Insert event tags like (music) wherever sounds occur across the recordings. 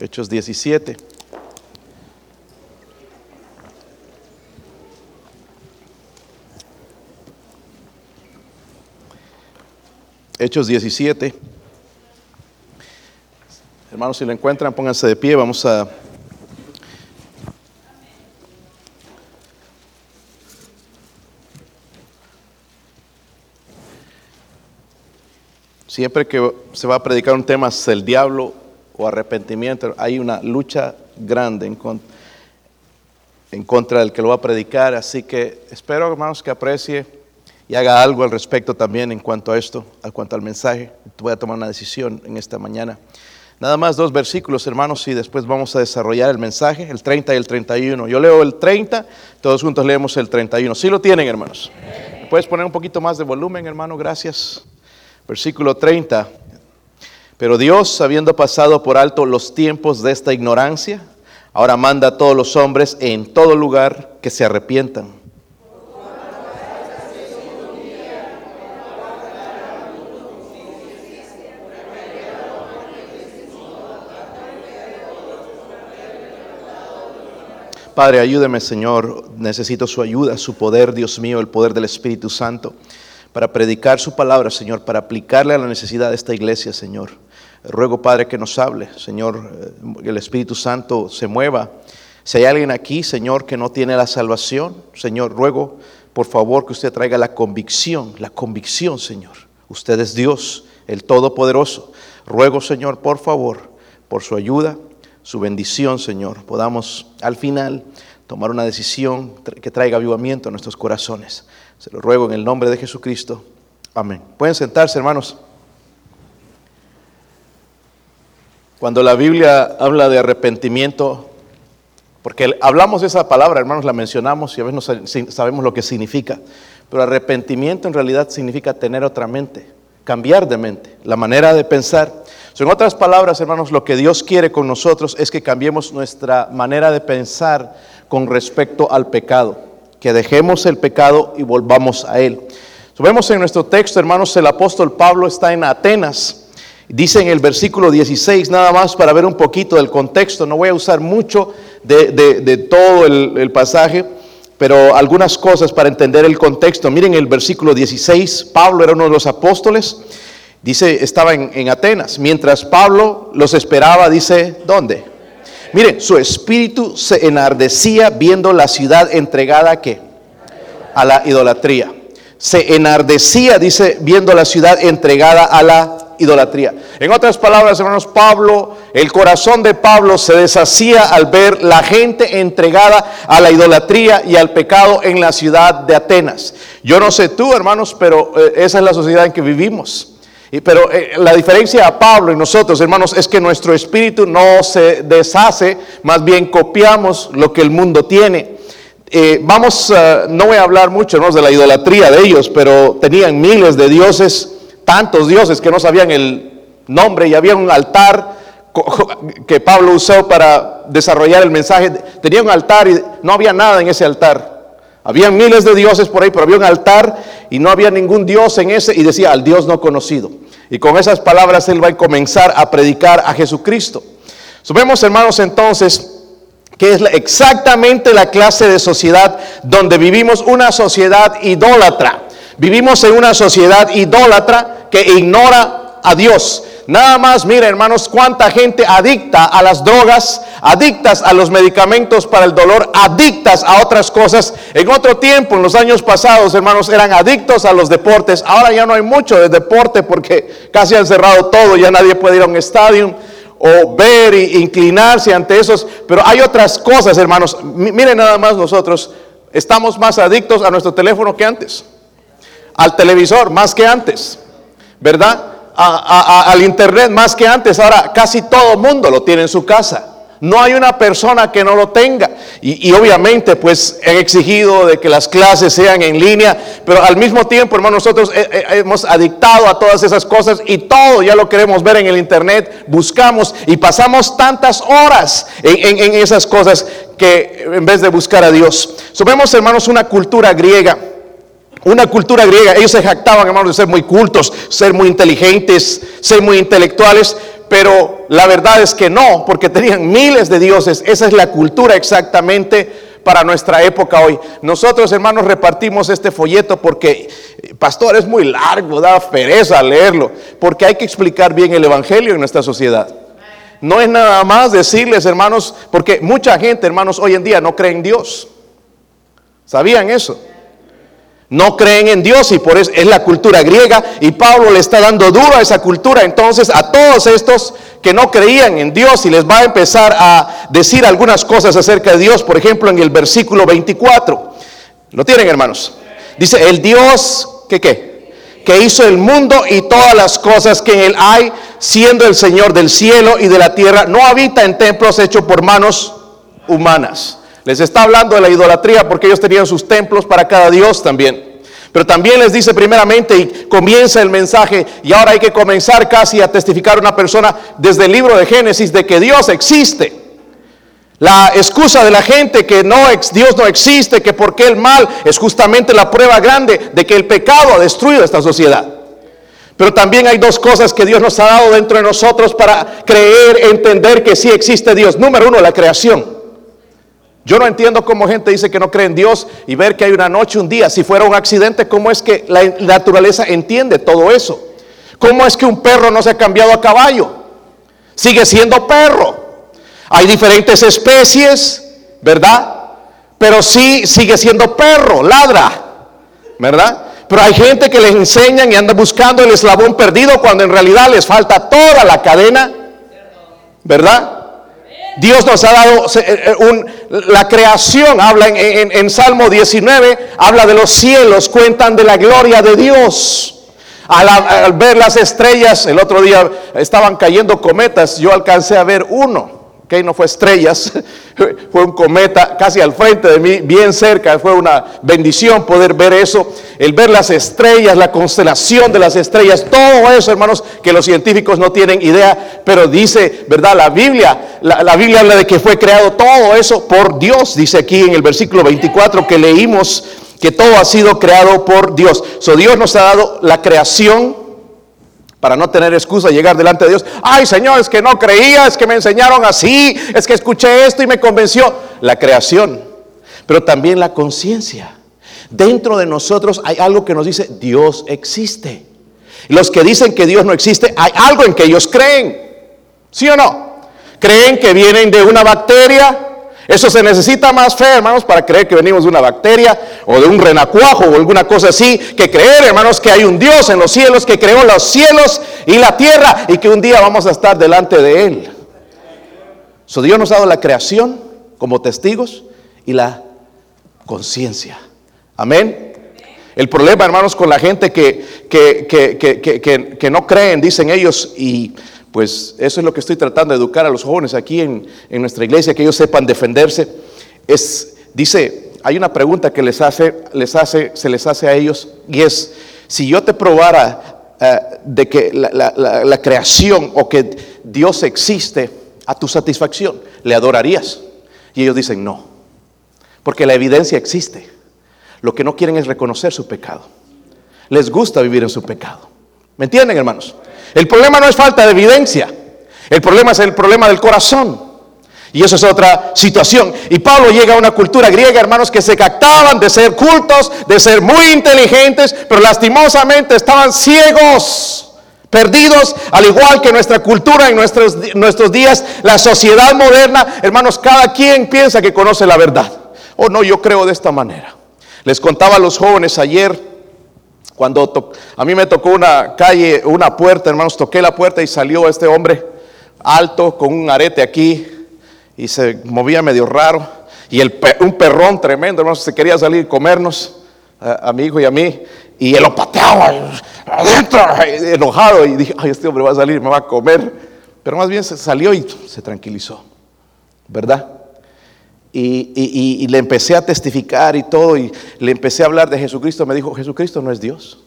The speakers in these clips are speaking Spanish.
Hechos 17. Hechos 17. Hermanos, si lo encuentran, pónganse de pie. Vamos a Siempre que se va a predicar un tema el diablo o arrepentimiento, hay una lucha grande en, en contra del que lo va a predicar. Así que espero, hermanos, que aprecie y haga algo al respecto también en cuanto a esto, en cuanto al mensaje. Voy a tomar una decisión en esta mañana. Nada más dos versículos, hermanos, y después vamos a desarrollar el mensaje, el 30 y el 31. Yo leo el 30, todos juntos leemos el 31. ¿Sí lo tienen, hermanos? ¿Puedes poner un poquito más de volumen, hermano? Gracias. Versículo 30. Pero Dios, habiendo pasado por alto los tiempos de esta ignorancia, ahora manda a todos los hombres en todo lugar que se arrepientan. Padre, ayúdeme, Señor. Necesito su ayuda, su poder, Dios mío, el poder del Espíritu Santo para predicar su palabra, Señor, para aplicarle a la necesidad de esta iglesia, Señor. Ruego, Padre, que nos hable, Señor, que eh, el Espíritu Santo se mueva. Si hay alguien aquí, Señor, que no tiene la salvación, Señor, ruego, por favor, que usted traiga la convicción, la convicción, Señor. Usted es Dios, el Todopoderoso. Ruego, Señor, por favor, por su ayuda, su bendición, Señor, podamos al final tomar una decisión que traiga avivamiento a nuestros corazones. Se lo ruego en el nombre de Jesucristo. Amén. Pueden sentarse, hermanos. Cuando la Biblia habla de arrepentimiento, porque hablamos de esa palabra, hermanos, la mencionamos y a veces no sabemos lo que significa, pero arrepentimiento en realidad significa tener otra mente, cambiar de mente, la manera de pensar. en otras palabras, hermanos, lo que Dios quiere con nosotros es que cambiemos nuestra manera de pensar con respecto al pecado que dejemos el pecado y volvamos a él. vemos en nuestro texto, hermanos, el apóstol Pablo está en Atenas. Dice en el versículo 16, nada más para ver un poquito del contexto, no voy a usar mucho de, todo el, pasaje, pero algunas cosas para entender el contexto. Miren el versículo 16, Pablo era uno de los apóstoles, dice, estaba en, en Atenas, mientras Pablo los esperaba, dice, ¿dónde? Mire, su espíritu se enardecía viendo la ciudad entregada a qué? A la idolatría. Se enardecía, dice, viendo la ciudad entregada a la idolatría. En otras palabras, hermanos, Pablo, el corazón de Pablo se deshacía al ver la gente entregada a la idolatría y al pecado en la ciudad de Atenas. Yo no sé tú, hermanos, pero eh, esa es la sociedad en que vivimos pero eh, la diferencia a Pablo y nosotros, hermanos, es que nuestro espíritu no se deshace, más bien copiamos lo que el mundo tiene. Eh, vamos, no voy a hablar mucho de la idolatría de ellos, pero tenían miles de dioses, tantos dioses que no sabían el nombre y había un altar que Pablo usó para desarrollar el mensaje. Tenía un altar y no había nada en ese altar. Había miles de dioses por ahí, pero había un altar y no había ningún dios en ese y decía al Dios no conocido. Y con esas palabras él va a comenzar a predicar a Jesucristo. Subemos hermanos entonces que es exactamente la clase de sociedad donde vivimos una sociedad idólatra. Vivimos en una sociedad idólatra que ignora a Dios. Nada más, mira hermanos, cuánta gente adicta a las drogas, adictas a los medicamentos para el dolor, adictas a otras cosas. En otro tiempo, en los años pasados, hermanos, eran adictos a los deportes. Ahora ya no hay mucho de deporte porque casi han cerrado todo, ya nadie puede ir a un estadio o ver e inclinarse ante esos. Pero hay otras cosas, hermanos. Miren nada más nosotros, estamos más adictos a nuestro teléfono que antes, al televisor más que antes, ¿verdad? al Internet más que antes. Ahora casi todo el mundo lo tiene en su casa. No hay una persona que no lo tenga. Y, obviamente pues he exigido de que las clases sean en línea, pero al mismo tiempo, hermano, nosotros hemos adictado a todas esas cosas y todo ya lo queremos ver en el Internet, buscamos y pasamos tantas horas en, esas cosas que en vez de buscar a Dios. Somos, hermanos, una cultura griega una cultura griega, ellos se jactaban, hermanos, de ser muy cultos, ser muy inteligentes, ser muy intelectuales, pero la verdad es que no, porque tenían miles de dioses. Esa es la cultura exactamente para nuestra época hoy. Nosotros, hermanos, repartimos este folleto porque, pastor, es muy largo, da pereza leerlo, porque hay que explicar bien el Evangelio en nuestra sociedad. No es nada más decirles, hermanos, porque mucha gente, hermanos, hoy en día no cree en Dios. ¿Sabían eso? No creen en Dios y por eso es la cultura griega y Pablo le está dando duro a esa cultura. Entonces a todos estos que no creían en Dios y les va a empezar a decir algunas cosas acerca de Dios, por ejemplo en el versículo 24. ¿Lo tienen hermanos? Dice, el Dios que qué? Que hizo el mundo y todas las cosas que en él hay, siendo el Señor del cielo y de la tierra, no habita en templos hechos por manos humanas les está hablando de la idolatría porque ellos tenían sus templos para cada dios también. Pero también les dice primeramente y comienza el mensaje y ahora hay que comenzar casi a testificar una persona desde el libro de Génesis de que Dios existe. La excusa de la gente que no Dios no existe, que porque el mal es justamente la prueba grande de que el pecado ha destruido esta sociedad. Pero también hay dos cosas que Dios nos ha dado dentro de nosotros para creer, entender que sí existe Dios. Número uno, la creación. Yo no entiendo cómo gente dice que no cree en Dios y ver que hay una noche, un día, si fuera un accidente, ¿cómo es que la naturaleza entiende todo eso? ¿Cómo es que un perro no se ha cambiado a caballo? Sigue siendo perro. Hay diferentes especies, ¿verdad? Pero sí sigue siendo perro, ladra, ¿verdad? Pero hay gente que les enseñan y anda buscando el eslabón perdido cuando en realidad les falta toda la cadena, ¿verdad? Dios nos ha dado eh, eh, la creación, habla en, Salmo 19, habla de los cielos, cuentan de la gloria de Dios. al, ver las estrellas, el otro día estaban cayendo cometas, yo alcancé a ver uno que no fue estrellas, (laughs) fue un cometa casi al frente de mí, bien cerca, fue una bendición poder ver eso, el ver las estrellas, la constelación de las estrellas, todo eso, hermanos, que los científicos no tienen idea, pero dice, ¿verdad? La Biblia, la, Biblia habla de que fue creado todo eso por Dios, dice aquí en el versículo 24 que leímos que todo ha sido creado por Dios. So Dios nos ha dado la creación para no tener excusa llegar delante de Dios. Ay, Señor, es que no creía, es que me enseñaron así, es que escuché esto y me convenció. La creación, pero también la conciencia. Dentro de nosotros hay algo que nos dice, Dios existe. Los que dicen que Dios no existe, hay algo en que ellos creen. ¿Sí o no? Creen que vienen de una bacteria, eso se necesita más fe, hermanos, para creer que venimos de una bacteria o de un renacuajo o alguna cosa así, que creer, hermanos, que hay un Dios en los cielos que creó los cielos y la tierra y que un día vamos a estar delante de Él. So, Dios nos ha dado la creación como testigos y la conciencia. Amén. El problema, hermanos, con la gente que, que, que, que no creen, dicen ellos, y pues eso es lo que estoy tratando de educar a los jóvenes aquí en, nuestra iglesia, que ellos sepan defenderse. Es, dice, hay una pregunta que les hace, les hace, se les hace a ellos y es, si yo te probara eh, de que la, creación o que Dios existe a tu satisfacción, ¿le adorarías? Y ellos dicen, no, porque la evidencia existe. Lo que no quieren es reconocer su pecado. Les gusta vivir en su pecado. ¿Me entienden, hermanos? El problema no es falta de evidencia. El problema es el problema del corazón. Y eso es otra situación. Y Pablo llega a una cultura griega, hermanos, que se captaban de ser cultos, de ser muy inteligentes, pero lastimosamente estaban ciegos, perdidos, al igual que nuestra cultura en nuestros, nuestros días, la sociedad moderna, hermanos, cada quien piensa que conoce la verdad. O oh, no, yo creo de esta manera. Les contaba a los jóvenes ayer cuando a mí me tocó una calle, una puerta, hermanos, toqué la puerta y salió este hombre alto con un arete aquí y se movía medio raro. Y el, un perrón tremendo, hermanos, se quería salir y comernos a, mi hijo y a mí. Y él lo pateaba adentro, enojado. Y dije, ay, este hombre va a salir, me va a comer. Pero más bien se salió y se tranquilizó, ¿verdad? Y, le empecé a testificar y todo, y le empecé a hablar de Jesucristo. Me dijo, Jesucristo no es Dios.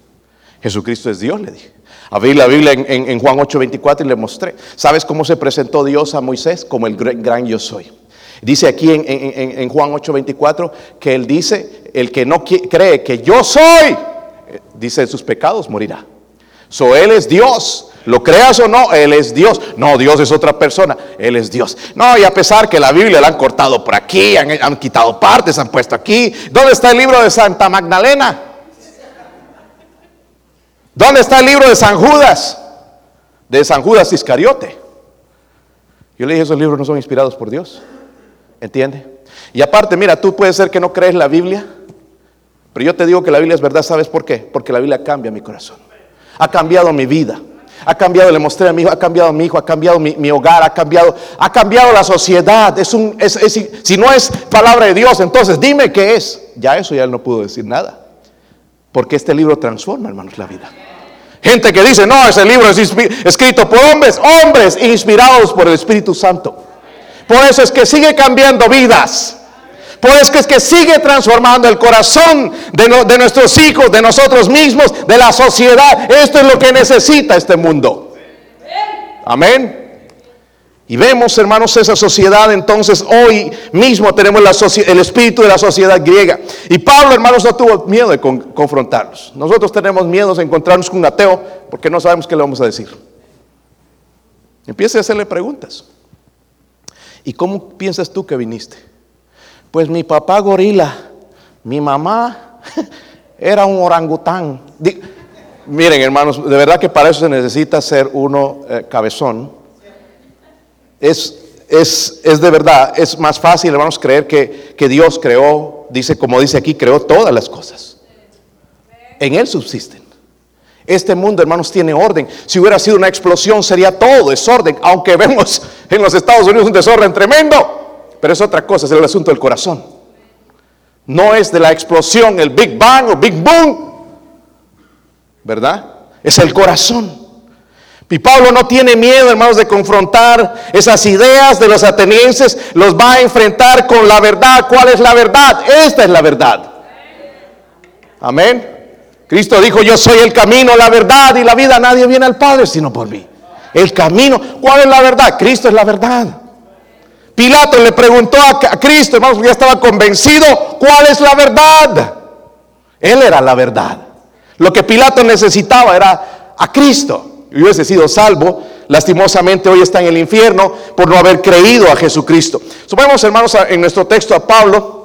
Jesucristo es Dios, le dije. Abrí la Biblia en, en, en Juan 8:24 y le mostré. ¿Sabes cómo se presentó Dios a Moisés? Como el gran yo soy. Dice aquí en, en Juan 8:24 que él dice, el que no cree que yo soy, dice sus pecados morirá. So, Él es Dios. Lo creas o no, Él es Dios. No, Dios es otra persona, Él es Dios. No, y a pesar que la Biblia la han cortado por aquí, han, han quitado partes, han puesto aquí. ¿Dónde está el libro de Santa Magdalena? ¿Dónde está el libro de San Judas? De San Judas Iscariote. Yo le dije, esos libros no son inspirados por Dios. ¿Entiende? Y aparte, mira, tú puedes ser que no crees la Biblia, pero yo te digo que la Biblia es verdad, ¿sabes por qué? Porque la Biblia cambia mi corazón. Ha cambiado mi vida. Ha cambiado, le mostré a mi hijo, ha cambiado mi hijo, ha cambiado mi, hogar, ha cambiado, ha cambiado la sociedad. Es un, es, si no es palabra de Dios, entonces dime qué es. Ya eso ya él no pudo decir nada. Porque este libro transforma, hermanos, la vida. Gente que dice, no, ese libro es escrito por hombres, hombres inspirados por el Espíritu Santo. Por eso es que sigue cambiando vidas. Por eso es que sigue transformando el corazón de, nuestros hijos, de nosotros mismos, de la sociedad. Esto es lo que necesita este mundo. Amén. Y vemos, hermanos, esa sociedad. Entonces, hoy mismo tenemos el espíritu de la sociedad griega. Y Pablo, hermanos, no tuvo miedo de confrontarlos. Nosotros tenemos miedo de encontrarnos con un ateo porque no sabemos qué le vamos a decir. Empiece a hacerle preguntas. ¿Y cómo piensas tú que viniste? Pues mi papá gorila, mi mamá (laughs) era un orangután. miren, hermanos, de verdad que para eso se necesita ser uno eh, cabezón. Es, es, es, de verdad, es más fácil, hermanos, creer que, que Dios creó, dice, como dice aquí, creó todas las cosas. En Él subsisten. Este mundo, hermanos, tiene orden. Si hubiera sido una explosión, sería todo desorden. Aunque vemos en los Estados Unidos un desorden tremendo. Pero es otra cosa, es el asunto del corazón. No es de la explosión, el Big Bang o Big Boom. ¿Verdad? Es el corazón. Y Pablo no tiene miedo, hermanos, de confrontar esas ideas de los atenienses. Los va a enfrentar con la verdad. ¿Cuál es la verdad? Esta es la verdad. Amén. Cristo dijo, yo soy el camino, la verdad y la vida. Nadie viene al Padre sino por mí. El camino. ¿Cuál es la verdad? Cristo es la verdad. Pilato le preguntó a, Cristo, hermanos, ya estaba convencido, ¿cuál es la verdad? Él era la verdad. Lo que Pilato necesitaba era a Cristo. Y hubiese sido salvo, lastimosamente hoy está en el infierno por no haber creído a Jesucristo. Supongamos, hermanos, en nuestro texto a Pablo,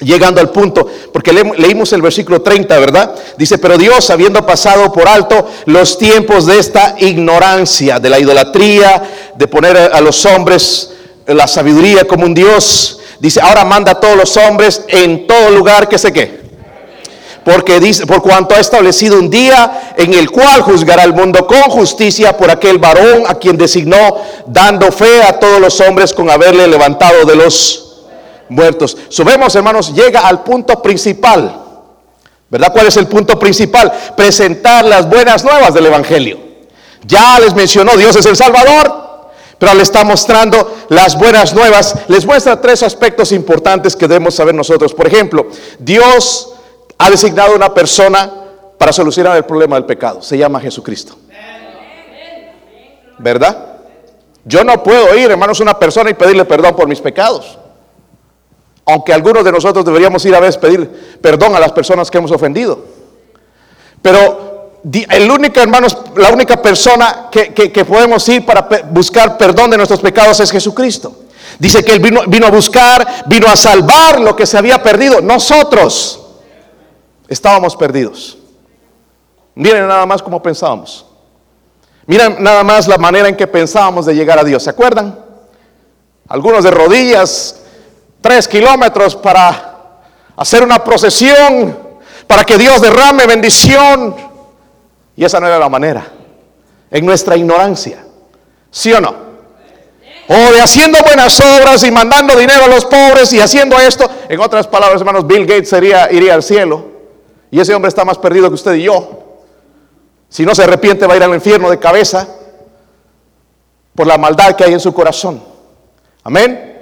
llegando al punto, porque leímos el versículo 30, ¿verdad? Dice, pero Dios, habiendo pasado por alto los tiempos de esta ignorancia, de la idolatría, de poner a los hombres la sabiduría como un Dios. Dice, ahora manda a todos los hombres en todo lugar que se que. Porque dice, por cuanto ha establecido un día en el cual juzgará el mundo con justicia por aquel varón a quien designó, dando fe a todos los hombres con haberle levantado de los muertos. Subemos, hermanos, llega al punto principal. ¿Verdad? ¿Cuál es el punto principal? Presentar las buenas nuevas del Evangelio. Ya les mencionó, Dios es el Salvador, pero le está mostrando las buenas nuevas. Les muestra tres aspectos importantes que debemos saber nosotros. Por ejemplo, Dios ha designado una persona para solucionar el problema del pecado. Se llama Jesucristo. ¿Verdad? Yo no puedo ir, hermanos, a una persona y pedirle perdón por mis pecados. Aunque algunos de nosotros deberíamos ir a veces pedir perdón a las personas que hemos ofendido. Pero el único, hermanos, la única persona que, podemos ir para buscar perdón de nuestros pecados es Jesucristo. Dice que Él vino, vino a buscar, vino a salvar lo que se había perdido. Nosotros estábamos perdidos. Miren nada más cómo pensábamos. Miren nada más la manera en que pensábamos de llegar a Dios. ¿Se acuerdan? Algunos de rodillas, tres kilómetros para hacer una procesión, para que Dios derrame bendición y esa no era la manera. En nuestra ignorancia. ¿Sí o no? O de haciendo buenas obras y mandando dinero a los pobres y haciendo esto. En otras palabras, hermanos, Bill Gates sería, iría al cielo. Y ese hombre está más perdido que usted y yo. Si no se arrepiente va a ir al infierno de cabeza por la maldad que hay en su corazón. Amén.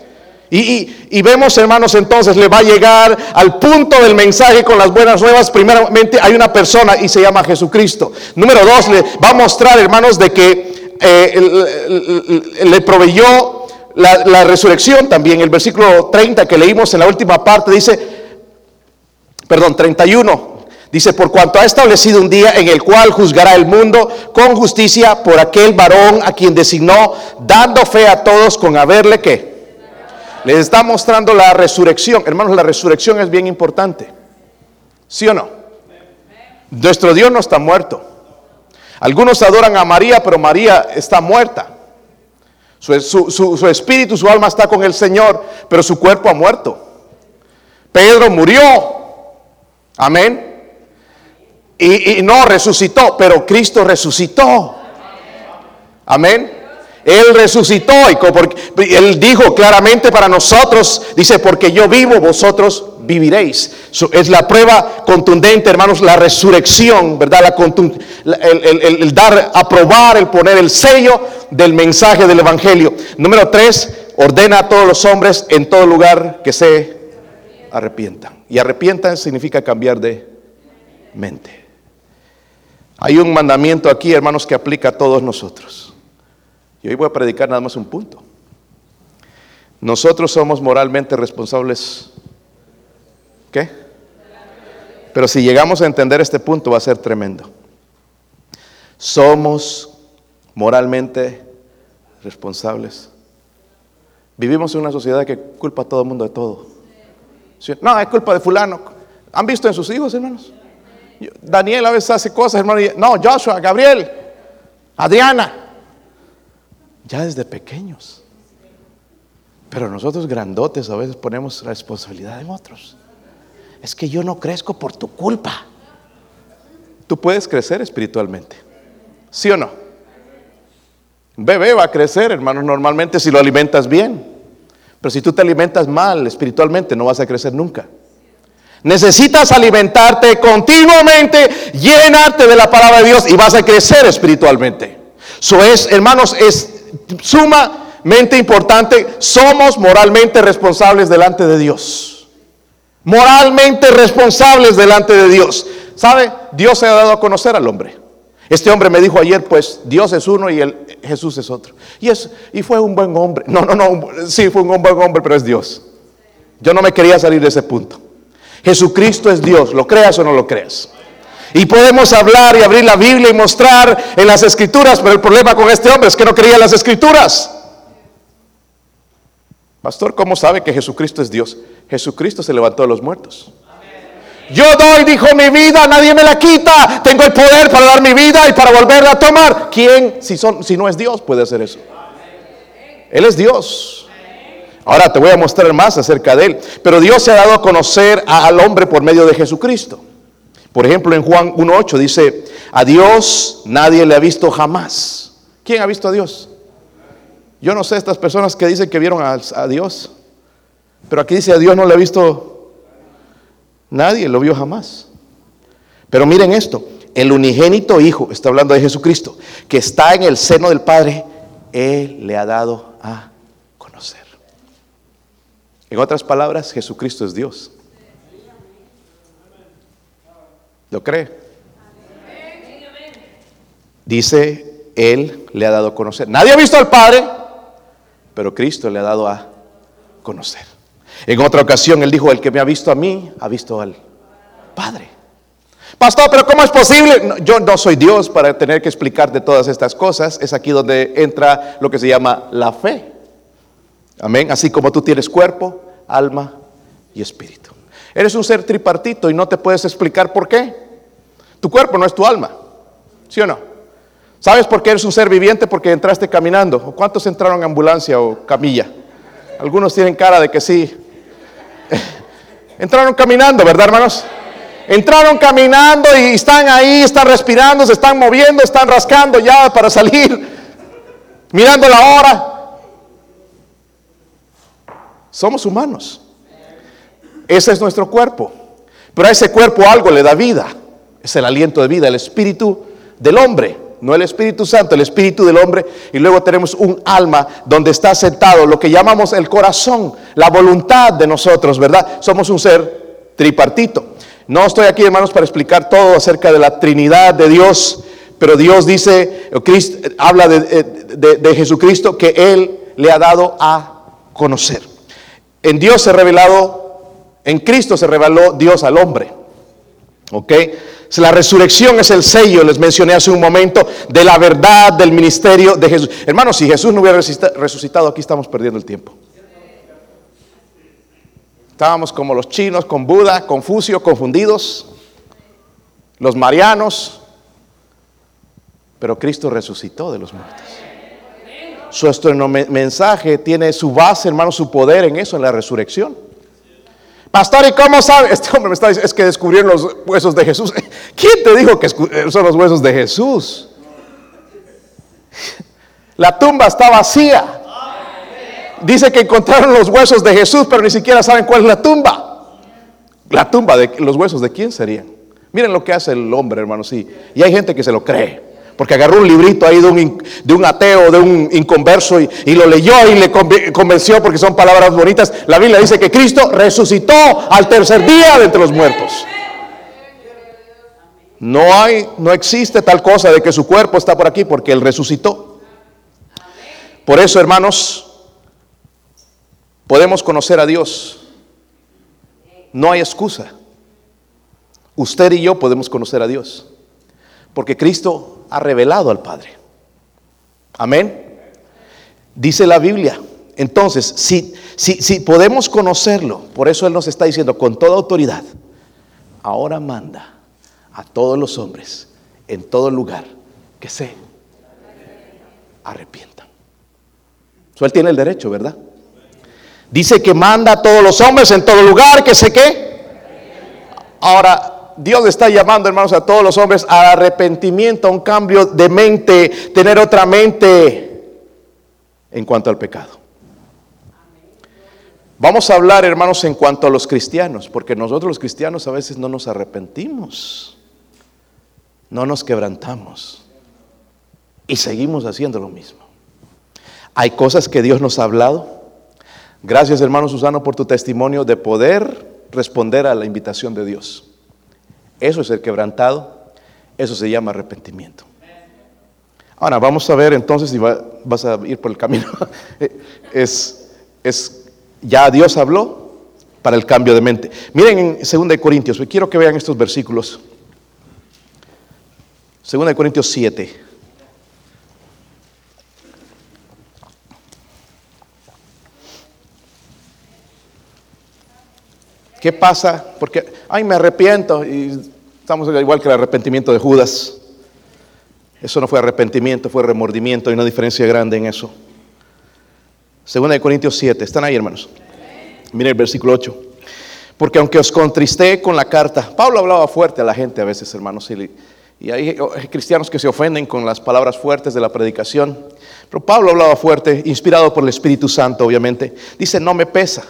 Y, vemos, hermanos, entonces le va a llegar al punto del mensaje con las buenas nuevas. Primeramente hay una persona y se llama Jesucristo. Número dos, le va a mostrar, hermanos, de que eh, le proveyó la, la, resurrección también. El versículo 30 que leímos en la última parte dice, perdón, 31. Dice, por cuanto ha establecido un día en el cual juzgará el mundo con justicia por aquel varón a quien designó, dando fe a todos con haberle que. Les está mostrando la resurrección. Hermanos, la resurrección es bien importante. ¿Sí o no? Nuestro Dios no está muerto. Algunos adoran a María, pero María está muerta. Su, espíritu, su alma está con el Señor, pero su cuerpo ha muerto. Pedro murió. Amén. Y, y, no resucitó, pero Cristo resucitó. Amén. Él resucitó y él dijo claramente para nosotros, dice, porque yo vivo, vosotros viviréis. es la prueba contundente, hermanos, la resurrección, ¿verdad? La el, dar, aprobar, el poner el sello del mensaje del Evangelio. Número tres, ordena a todos los hombres en todo lugar que se arrepientan. Y arrepientan significa cambiar de mente. Hay un mandamiento aquí, hermanos, que aplica a todos nosotros. Y hoy voy a predicar nada más un punto. Nosotros somos moralmente responsables. ¿Qué? Pero si llegamos a entender este punto va a ser tremendo. Somos moralmente responsables. Vivimos en una sociedad que culpa a todo el mundo de todo. No, es culpa de fulano. ¿Han visto en sus hijos, hermanos? Daniel a veces hace cosas, hermano. No, Joshua, Gabriel, Adriana ya desde pequeños. Pero nosotros grandotes a veces ponemos responsabilidad en otros. Es que yo no crezco por tu culpa. Tú puedes crecer espiritualmente. ¿Sí o no? Un bebé va a crecer, hermanos, normalmente si lo alimentas bien. Pero si tú te alimentas mal espiritualmente, no vas a crecer nunca. Necesitas alimentarte continuamente, llenarte de la palabra de Dios y vas a crecer espiritualmente. Eso es, hermanos, es sumamente importante, somos moralmente responsables delante de Dios. Moralmente responsables delante de Dios. ¿Sabe? Dios se ha dado a conocer al hombre. Este hombre me dijo ayer, pues Dios es uno y el, Jesús es otro. Y, es, y fue un buen hombre. No, no, no, sí, fue un buen hombre, pero es Dios. Yo no me quería salir de ese punto. Jesucristo es Dios, lo creas o no lo creas. Y podemos hablar y abrir la Biblia y mostrar en las escrituras, pero el problema con este hombre es que no creía las escrituras. Pastor, ¿cómo sabe que Jesucristo es Dios? Jesucristo se levantó de los muertos. Yo doy, dijo mi vida, nadie me la quita. Tengo el poder para dar mi vida y para volverla a tomar. ¿Quién, si, son, si no es Dios, puede hacer eso? Él es Dios. Ahora te voy a mostrar más acerca de él. Pero Dios se ha dado a conocer al hombre por medio de Jesucristo. Por ejemplo, en Juan 1.8 dice, a Dios nadie le ha visto jamás. ¿Quién ha visto a Dios? Yo no sé estas personas que dicen que vieron a, a Dios, pero aquí dice a Dios no le ha visto nadie, lo vio jamás. Pero miren esto, el unigénito Hijo, está hablando de Jesucristo, que está en el seno del Padre, Él le ha dado a conocer. En otras palabras, Jesucristo es Dios. ¿Lo cree? Dice, Él le ha dado a conocer. Nadie ha visto al Padre, pero Cristo le ha dado a conocer. En otra ocasión Él dijo, el que me ha visto a mí, ha visto al Padre. Pastor, pero ¿cómo es posible? yo no soy Dios para tener que explicarte todas estas cosas. Es aquí donde entra lo que se llama la fe. Amén. Así como tú tienes cuerpo, alma y espíritu. Eres un ser tripartito y no te puedes explicar por qué. Tu cuerpo no es tu alma, ¿sí o no? ¿Sabes por qué eres un ser viviente? Porque entraste caminando. ¿Cuántos entraron en ambulancia o camilla? Algunos tienen cara de que sí. (laughs) entraron caminando, ¿verdad, hermanos? Entraron caminando y están ahí, están respirando, se están moviendo, están rascando ya para salir, (laughs) mirando la hora. Somos humanos. Ese es nuestro cuerpo. Pero a ese cuerpo algo le da vida. Es el aliento de vida, el espíritu del hombre, no el Espíritu Santo, el espíritu del hombre. Y luego tenemos un alma donde está sentado lo que llamamos el corazón, la voluntad de nosotros, ¿verdad? Somos un ser tripartito. No estoy aquí, hermanos, para explicar todo acerca de la Trinidad de Dios, pero Dios dice, Cristo, habla de, de Jesucristo que Él le ha dado a conocer. En Dios se ha revelado, en Cristo se reveló Dios al hombre. ¿Ok? La resurrección es el sello, les mencioné hace un momento, de la verdad del ministerio de Jesús. Hermanos, si Jesús no hubiera resucitado, aquí estamos perdiendo el tiempo. Estábamos como los chinos con Buda, Confucio, confundidos, los marianos, pero Cristo resucitó de los muertos. Su mensaje tiene su base, hermano, su poder en eso, en la resurrección. Pastor, ¿y cómo sabe? Este hombre me está diciendo, es que descubrieron los huesos de Jesús. (laughs) ¿Quién te dijo que son los huesos de Jesús? (laughs) La tumba está vacía. Dice que encontraron los huesos de Jesús, pero ni siquiera saben cuál es la tumba. La tumba de los huesos de quién serían. Miren lo que hace el hombre, hermano, sí. Y hay gente que se lo cree porque agarró un librito ahí de un, de un ateo, de un inconverso y, lo leyó y le convenció porque son palabras bonitas. La Biblia dice que Cristo resucitó al tercer día de entre los muertos. No hay, no existe tal cosa de que su cuerpo está por aquí porque Él resucitó. Por eso, hermanos, podemos conocer a Dios. No hay excusa. Usted y yo podemos conocer a Dios. Porque Cristo ha revelado al Padre. Amén. Dice la Biblia. Entonces, si, si, si podemos conocerlo, por eso Él nos está diciendo con toda autoridad, ahora manda a todos los hombres en todo lugar que se arrepientan. Eso Él tiene el derecho, ¿verdad? Dice que manda a todos los hombres en todo lugar que se qué. Ahora, Dios está llamando, hermanos, a todos los hombres a arrepentimiento, a un cambio de mente, tener otra mente en cuanto al pecado. Vamos a hablar, hermanos, en cuanto a los cristianos, porque nosotros los cristianos a veces no nos arrepentimos, no nos quebrantamos y seguimos haciendo lo mismo. Hay cosas que Dios nos ha hablado. Gracias, hermano Susano, por tu testimonio de poder responder a la invitación de Dios. Eso es el quebrantado, eso se llama arrepentimiento. Ahora, vamos a ver entonces si vas a ir por el camino. (laughs) es, es, ya Dios habló para el cambio de mente. Miren en 2 Corintios, quiero que vean estos versículos. 2 Corintios 7. ¿Qué pasa? Porque, ay, me arrepiento. Y estamos igual que el arrepentimiento de Judas. Eso no fue arrepentimiento, fue remordimiento. Hay una diferencia grande en eso. Segunda de Corintios 7. ¿Están ahí, hermanos? Miren el versículo 8. Porque aunque os contristé con la carta, Pablo hablaba fuerte a la gente a veces, hermanos, y hay cristianos que se ofenden con las palabras fuertes de la predicación. Pero Pablo hablaba fuerte, inspirado por el Espíritu Santo, obviamente. Dice, no me pesa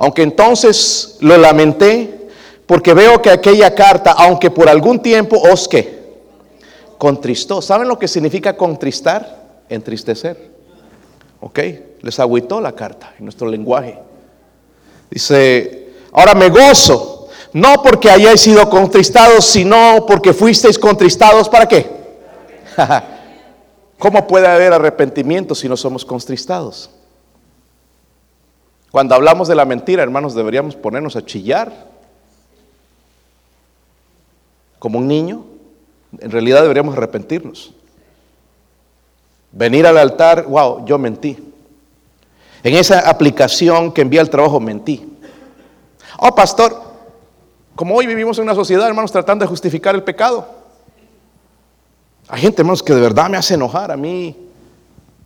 aunque entonces lo lamenté, porque veo que aquella carta, aunque por algún tiempo os que contristó. ¿Saben lo que significa contristar? Entristecer. ¿Ok? Les agüitó la carta en nuestro lenguaje. Dice, ahora me gozo, no porque hayáis sido contristados, sino porque fuisteis contristados. ¿Para qué? (laughs) ¿Cómo puede haber arrepentimiento si no somos contristados? Cuando hablamos de la mentira, hermanos, deberíamos ponernos a chillar como un niño. En realidad deberíamos arrepentirnos. Venir al altar, wow, yo mentí. En esa aplicación que envía el trabajo, mentí. Oh, pastor, como hoy vivimos en una sociedad, hermanos, tratando de justificar el pecado. Hay gente, hermanos, que de verdad me hace enojar a mí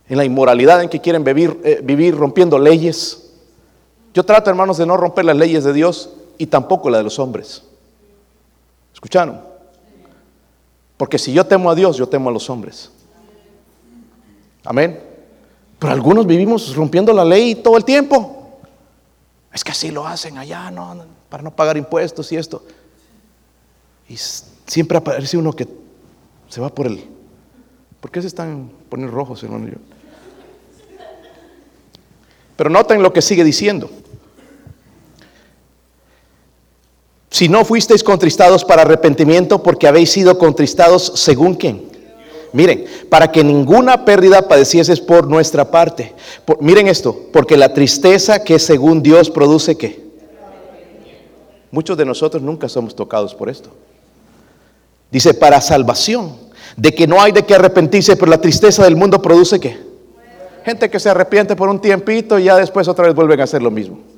en la inmoralidad en que quieren vivir, eh, vivir rompiendo leyes. Yo trato, hermanos, de no romper las leyes de Dios y tampoco la de los hombres. ¿Escucharon? Porque si yo temo a Dios, yo temo a los hombres. Amén. Pero algunos vivimos rompiendo la ley todo el tiempo. Es que así lo hacen allá, no, para no pagar impuestos y esto. Y siempre aparece uno que se va por el. ¿Por qué se están poniendo rojos, hermano? Pero noten lo que sigue diciendo. Si no fuisteis contristados para arrepentimiento porque habéis sido contristados según quién. Miren, para que ninguna pérdida padecieses por nuestra parte. miren esto, porque la tristeza que según Dios produce qué. Muchos de nosotros nunca somos tocados por esto. Dice, para salvación, de que no hay de qué arrepentirse, pero la tristeza del mundo produce qué? Gente que se arrepiente por un tiempito y ya después otra vez vuelven a hacer lo mismo.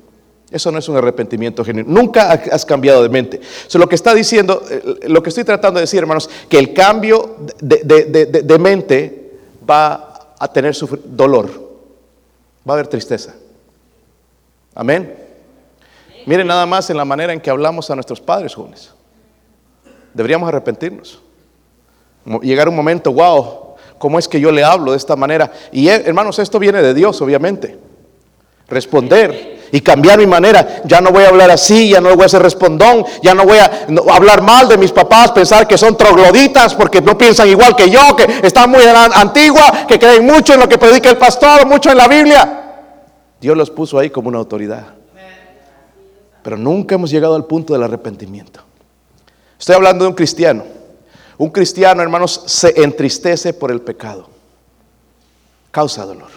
Eso no es un arrepentimiento genuino. Nunca has cambiado de mente. Lo que está diciendo, eh, lo que estoy tratando de decir, hermanos, que el cambio de, mente va a tener dolor. Va a haber tristeza. Amén. Miren nada más en la manera en que hablamos a nuestros padres jóvenes. Deberíamos arrepentirnos. Llegar un momento, wow, ¿cómo es que yo le hablo de esta manera? Y eh, hermanos, esto viene de Dios, obviamente. Responder y cambiar mi manera. Ya no voy a hablar así, ya no voy a ser respondón, ya no voy a hablar mal de mis papás, pensar que son trogloditas porque no piensan igual que yo, que están muy antigua, que creen mucho en lo que predica el pastor, mucho en la Biblia. Dios los puso ahí como una autoridad. Pero nunca hemos llegado al punto del arrepentimiento. Estoy hablando de un cristiano. Un cristiano, hermanos, se entristece por el pecado. Causa dolor.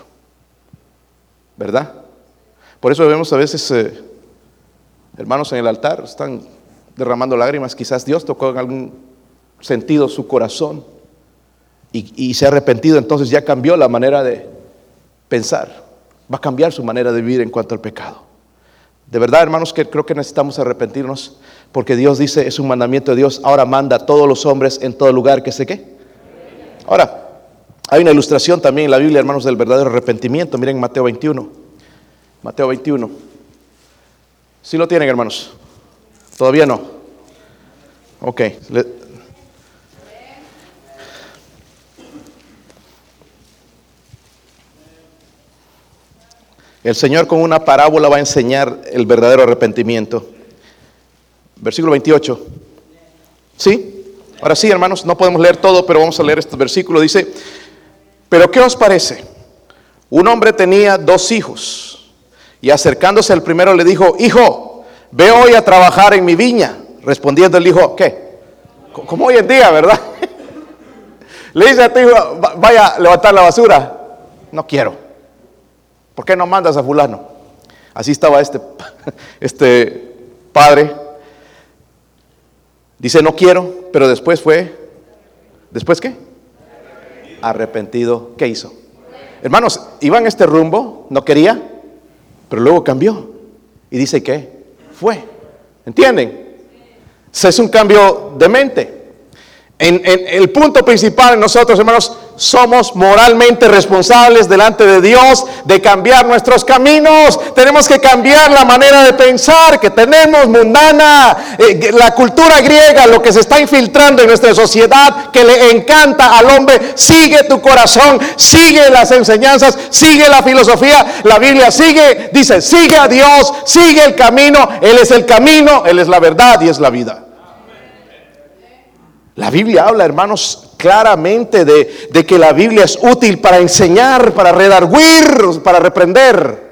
¿Verdad? Por eso vemos a veces eh, hermanos en el altar, están derramando lágrimas. Quizás Dios tocó en algún sentido su corazón y, se ha arrepentido, entonces ya cambió la manera de pensar. Va a cambiar su manera de vivir en cuanto al pecado. De verdad, hermanos, que creo que necesitamos arrepentirnos porque Dios dice, es un mandamiento de Dios, ahora manda a todos los hombres en todo lugar que se qué. Ahora, hay una ilustración también en la Biblia, hermanos, del verdadero arrepentimiento. Miren Mateo 21. Mateo 21. ¿Sí lo tienen, hermanos? Todavía no. Ok. El Señor con una parábola va a enseñar el verdadero arrepentimiento. Versículo 28. ¿Sí? Ahora sí, hermanos, no podemos leer todo, pero vamos a leer este versículo. Dice, pero ¿qué os parece? Un hombre tenía dos hijos y acercándose al primero le dijo, hijo, ve hoy a trabajar en mi viña. Respondiendo el hijo, ¿qué? Como hoy en día, ¿verdad? (laughs) le dice a tu hijo, vaya a levantar la basura. No quiero. ¿Por qué no mandas a fulano? Así estaba este, (laughs) este padre. Dice, no quiero, pero después fue, ¿después qué? Arrepentido. ¿Qué hizo? Hermanos, iba en este rumbo, no quería, pero luego cambió. Y dice que fue. ¿Entienden? es un cambio de mente. En, el punto principal en nosotros, hermanos, somos moralmente responsables delante de Dios de cambiar nuestros caminos. Tenemos que cambiar la manera de pensar que tenemos mundana. Eh, la cultura griega, lo que se está infiltrando en nuestra sociedad, que le encanta al hombre, sigue tu corazón, sigue las enseñanzas, sigue la filosofía. La Biblia sigue, dice, sigue a Dios, sigue el camino. Él es el camino, Él es la verdad y es la vida. La Biblia habla, hermanos, claramente de, que la Biblia es útil para enseñar, para redarguir, para reprender.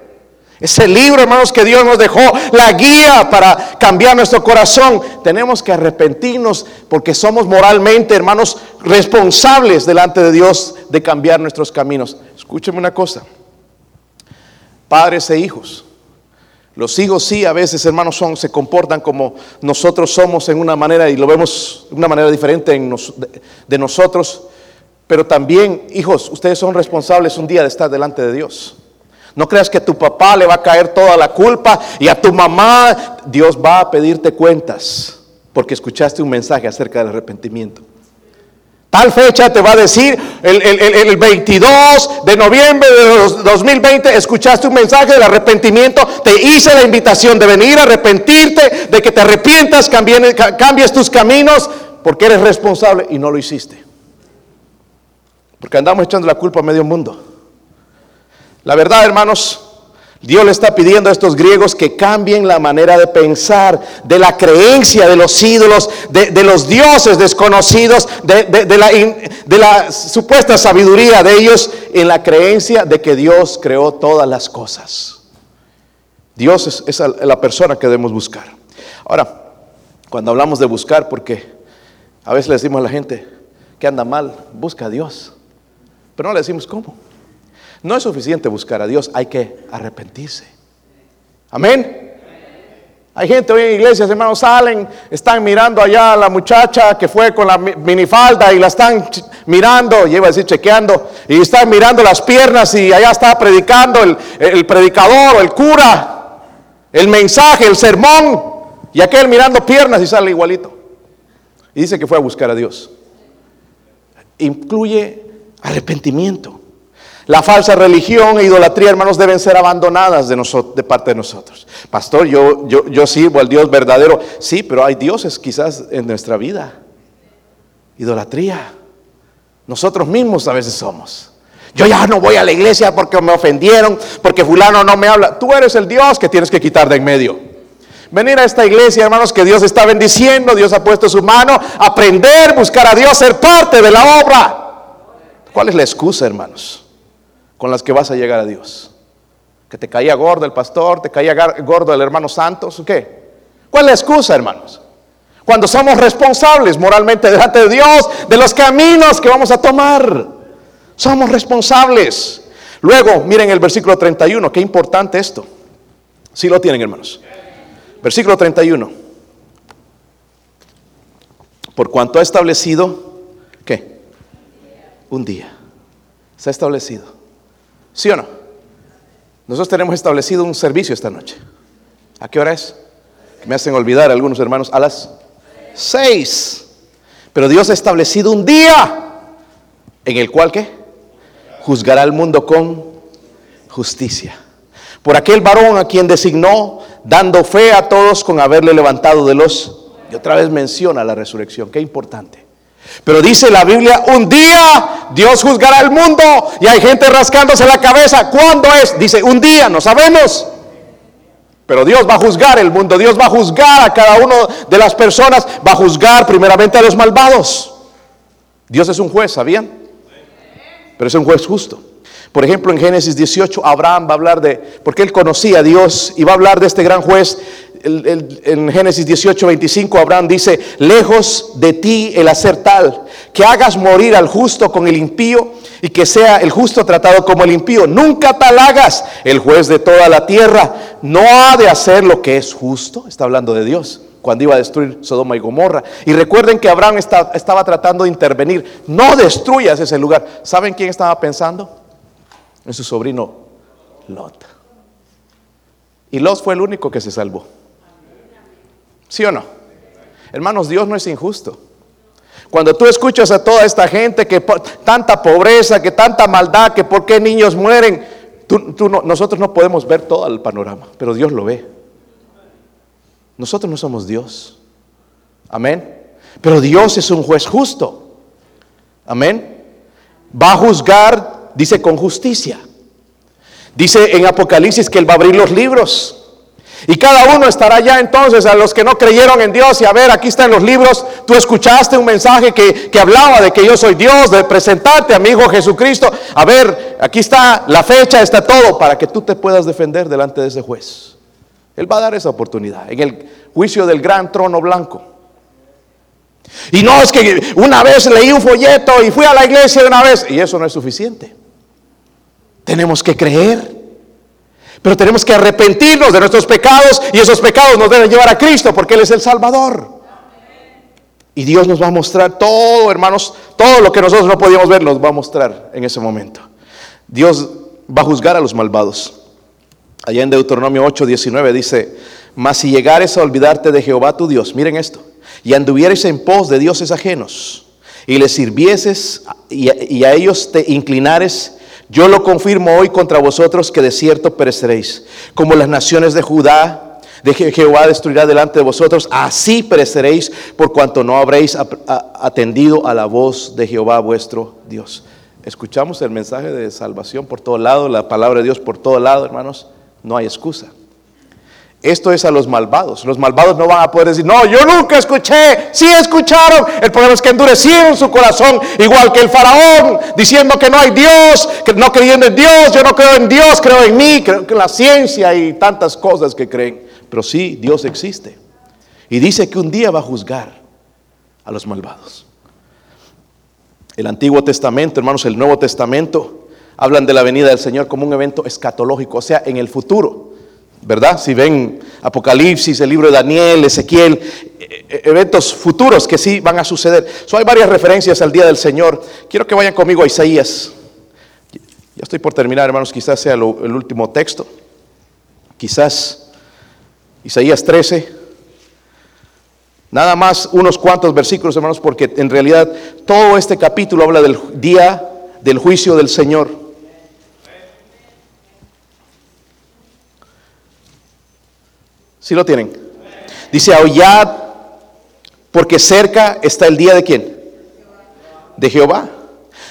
Ese libro, hermanos, que Dios nos dejó, la guía para cambiar nuestro corazón. Tenemos que arrepentirnos porque somos moralmente, hermanos, responsables delante de Dios de cambiar nuestros caminos. Escúcheme una cosa. Padres e hijos. Los hijos sí, a veces, hermanos, son, se comportan como nosotros somos en una manera y lo vemos de una manera diferente de, nosotros. Pero también, hijos, ustedes son responsables un día de estar delante de Dios. No creas que a tu papá le va a caer toda la culpa y a tu mamá Dios va a pedirte cuentas porque escuchaste un mensaje acerca del arrepentimiento. Tal fecha te va a decir, el, 22 de noviembre de 2020 escuchaste un mensaje del arrepentimiento, te hice la invitación de venir a arrepentirte, de que te arrepientas, cambies, cambies tus caminos, porque eres responsable y no lo hiciste. Porque andamos echando la culpa a medio mundo. La verdad, hermanos, Dios le está pidiendo a estos griegos que cambien la manera de pensar, de la creencia de los ídolos, de, los dioses desconocidos, de, la, supuesta sabiduría de ellos, en la creencia de que Dios creó todas las cosas. Dios es la persona que debemos buscar. Ahora, cuando hablamos de buscar, porque a veces le decimos a la gente que anda mal, busca a Dios, pero no le decimos cómo. No es suficiente buscar a Dios, hay que arrepentirse. Amén. Hay gente hoy en iglesias, hermanos, salen, están mirando allá a la muchacha que fue con la minifalda y la están mirando, lleva a decir chequeando, y están mirando las piernas y allá está predicando el, el predicador el cura, el mensaje, el sermón, y aquel mirando piernas y sale igualito. Y dice que fue a buscar a Dios. Incluye arrepentimiento. La falsa religión e idolatría, hermanos, deben ser abandonadas de, nosotros, de parte de nosotros. Pastor, yo, yo, yo sirvo al Dios verdadero. Sí, pero hay dioses quizás en nuestra vida. Idolatría. Nosotros mismos a veces somos. Yo ya no voy a la iglesia porque me ofendieron, porque fulano no me habla. Tú eres el Dios que tienes que quitar de en medio. Venir a esta iglesia, hermanos, que Dios está bendiciendo, Dios ha puesto su mano, aprender, buscar a Dios, ser parte de la obra. ¿Cuál es la excusa, hermanos? Con las que vas a llegar a Dios. Que te caía gordo el pastor, te caía gordo el hermano Santos, ¿qué? ¿Cuál es la excusa, hermanos? Cuando somos responsables moralmente delante de Dios de los caminos que vamos a tomar. Somos responsables. Luego, miren el versículo 31, qué importante esto. Si lo tienen, hermanos. Versículo 31. Por cuanto ha establecido, ¿qué? Un día. Se ha establecido. ¿Sí o no? Nosotros tenemos establecido un servicio esta noche. ¿A qué hora es? Me hacen olvidar algunos hermanos. A las seis. Pero Dios ha establecido un día en el cual ¿qué? Juzgará al mundo con justicia. Por aquel varón a quien designó, dando fe a todos con haberle levantado de los... Y otra vez menciona la resurrección. Qué importante. Pero dice la Biblia, un día Dios juzgará el mundo y hay gente rascándose la cabeza. ¿Cuándo es? Dice, un día, no sabemos. Pero Dios va a juzgar el mundo, Dios va a juzgar a cada uno de las personas, va a juzgar primeramente a los malvados. Dios es un juez, ¿sabían? Pero es un juez justo. Por ejemplo, en Génesis 18, Abraham va a hablar de, porque él conocía a Dios y va a hablar de este gran juez en Génesis 18, 25, Abraham dice, lejos de ti el hacer tal, que hagas morir al justo con el impío y que sea el justo tratado como el impío. Nunca tal hagas. El juez de toda la tierra no ha de hacer lo que es justo. Está hablando de Dios cuando iba a destruir Sodoma y Gomorra. Y recuerden que Abraham estaba tratando de intervenir. No destruyas ese lugar. ¿Saben quién estaba pensando? En su sobrino Lot. Y Lot fue el único que se salvó. ¿Sí o no? Hermanos, Dios no es injusto. Cuando tú escuchas a toda esta gente que tanta pobreza, que tanta maldad, que por qué niños mueren, nosotros no podemos ver todo el panorama, pero Dios lo ve. Nosotros no somos Dios. Amén. Pero Dios es un juez justo. Amén. Va a juzgar, dice, con justicia. Dice en Apocalipsis que Él va a abrir los libros. Y cada uno estará ya entonces a los que no creyeron en Dios y a ver, aquí están los libros, tú escuchaste un mensaje que, que, hablaba de que yo soy Dios, de presentarte a mi Hijo Jesucristo. A ver, aquí está la fecha, está todo para que tú te puedas defender delante de ese juez. Él va a dar esa oportunidad en el juicio del gran trono blanco. Y no es que una vez leí un folleto y fui a la iglesia de una vez y eso no es suficiente. Tenemos que creer. Pero tenemos que arrepentirnos de nuestros pecados y esos pecados nos deben llevar a Cristo porque Él es el Salvador. Y Dios nos va a mostrar todo, hermanos, todo lo que nosotros no podíamos ver, nos va a mostrar en ese momento. Dios va a juzgar a los malvados. Allá en Deuteronomio 8, 19 dice, mas si llegares a olvidarte de Jehová tu Dios, miren esto, y anduvieres en pos de dioses ajenos, y les sirvieses y a ellos te inclinares, yo lo confirmo hoy contra vosotros que de cierto pereceréis. Como las naciones de Judá, de Jehová destruirá delante de vosotros, así pereceréis por cuanto no habréis atendido a la voz de Jehová vuestro Dios. Escuchamos el mensaje de salvación por todo lado, la palabra de Dios por todo lado, hermanos. No hay excusa. Esto es a los malvados. Los malvados no van a poder decir, no, yo nunca escuché. Sí escucharon. El problema es que endurecieron su corazón, igual que el faraón, diciendo que no hay Dios, que no creyendo en Dios, yo no creo en Dios, creo en mí, creo en la ciencia y tantas cosas que creen. Pero sí, Dios existe. Y dice que un día va a juzgar a los malvados. El Antiguo Testamento, hermanos, el Nuevo Testamento, hablan de la venida del Señor como un evento escatológico, o sea, en el futuro. ¿Verdad? Si ven Apocalipsis, el libro de Daniel, Ezequiel, e, e, eventos futuros que sí van a suceder. So, hay varias referencias al día del Señor. Quiero que vayan conmigo a Isaías. Ya estoy por terminar, hermanos, quizás sea el último texto. Quizás Isaías 13. Nada más unos cuantos versículos, hermanos, porque en realidad todo este capítulo habla del día del juicio del Señor. ¿Sí lo tienen? Dice, aullad, porque cerca está el día de quién? De Jehová.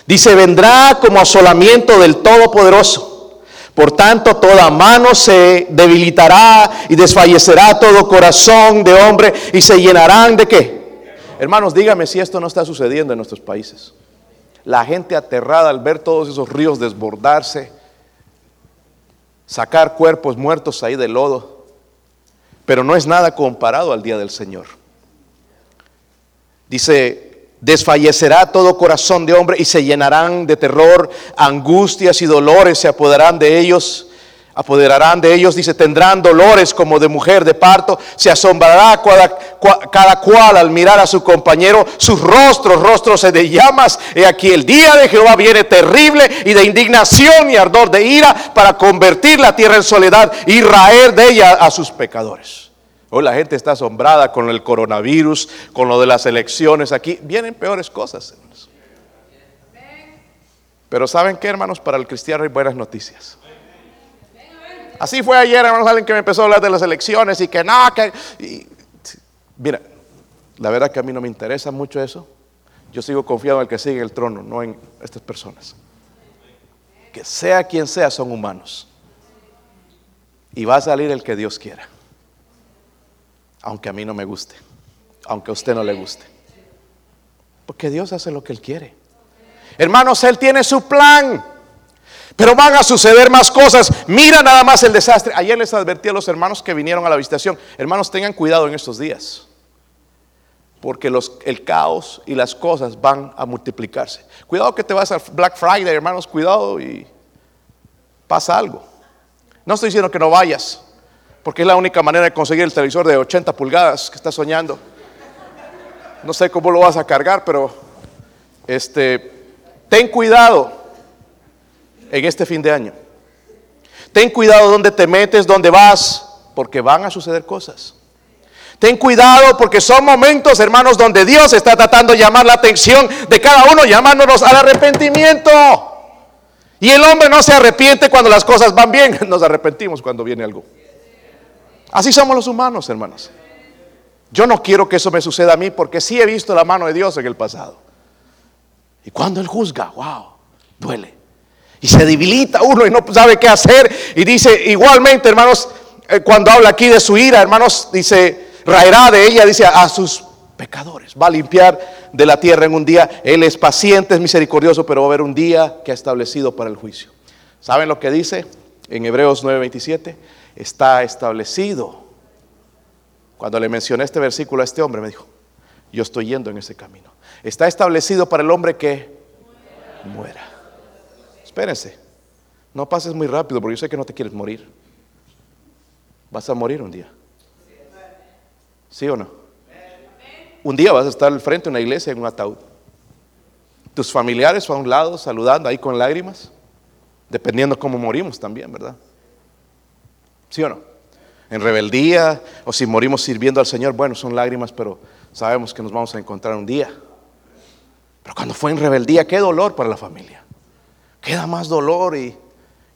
Dice, vendrá como asolamiento del Todopoderoso. Por tanto, toda mano se debilitará y desfallecerá todo corazón de hombre y se llenarán de qué. Hermanos, dígame si esto no está sucediendo en nuestros países. La gente aterrada al ver todos esos ríos desbordarse, sacar cuerpos muertos ahí del lodo pero no es nada comparado al día del Señor. Dice, desfallecerá todo corazón de hombre y se llenarán de terror, angustias y dolores se apoderarán de ellos apoderarán de ellos, dice, tendrán dolores como de mujer de parto, se asombrará cada, cual al mirar a su compañero, sus rostros, rostros de llamas, y aquí el día de Jehová viene terrible y de indignación y ardor de ira para convertir la tierra en soledad y raer de ella a sus pecadores. Hoy la gente está asombrada con el coronavirus, con lo de las elecciones aquí, vienen peores cosas. Pero ¿saben qué, hermanos? Para el cristiano hay buenas noticias. Así fue ayer, hermanos, alguien que me empezó a hablar de las elecciones y que no, que... mira, la verdad que a mí no me interesa mucho eso. Yo sigo confiado en el que sigue el trono, no en estas personas. Que sea quien sea, son humanos. Y va a salir el que Dios quiera. Aunque a mí no me guste. Aunque a usted no le guste. Porque Dios hace lo que Él quiere. Hermanos, Él tiene su plan. Pero van a suceder más cosas. Mira nada más el desastre. Ayer les advertí a los hermanos que vinieron a la visitación. Hermanos, tengan cuidado en estos días. Porque el caos y las cosas van a multiplicarse. Cuidado que te vas al Black Friday, hermanos. Cuidado y pasa algo. No estoy diciendo que no vayas. Porque es la única manera de conseguir el televisor de 80 pulgadas que estás soñando. No sé cómo lo vas a cargar, pero este, ten cuidado en este fin de año. Ten cuidado donde te metes, donde vas, porque van a suceder cosas. Ten cuidado porque son momentos, hermanos, donde Dios está tratando de llamar la atención de cada uno, llamándonos al arrepentimiento. Y el hombre no se arrepiente cuando las cosas van bien, (laughs) nos arrepentimos cuando viene algo. Así somos los humanos, hermanos. Yo no quiero que eso me suceda a mí porque sí he visto la mano de Dios en el pasado. Y cuando Él juzga, wow, duele. Y se debilita uno y no sabe qué hacer. Y dice, igualmente, hermanos, eh, cuando habla aquí de su ira, hermanos, dice, raerá de ella, dice, a sus pecadores. Va a limpiar de la tierra en un día. Él es paciente, es misericordioso, pero va a haber un día que ha establecido para el juicio. ¿Saben lo que dice en Hebreos 9:27? Está establecido. Cuando le mencioné este versículo a este hombre, me dijo, yo estoy yendo en ese camino. Está establecido para el hombre que muera. Espérense, no pases muy rápido porque yo sé que no te quieres morir. Vas a morir un día. ¿Sí o no? Un día vas a estar al frente de una iglesia en un ataúd. Tus familiares a un lado saludando ahí con lágrimas, dependiendo cómo morimos también, ¿verdad? ¿Sí o no? En rebeldía o si morimos sirviendo al Señor, bueno, son lágrimas, pero sabemos que nos vamos a encontrar un día. Pero cuando fue en rebeldía, qué dolor para la familia queda más dolor y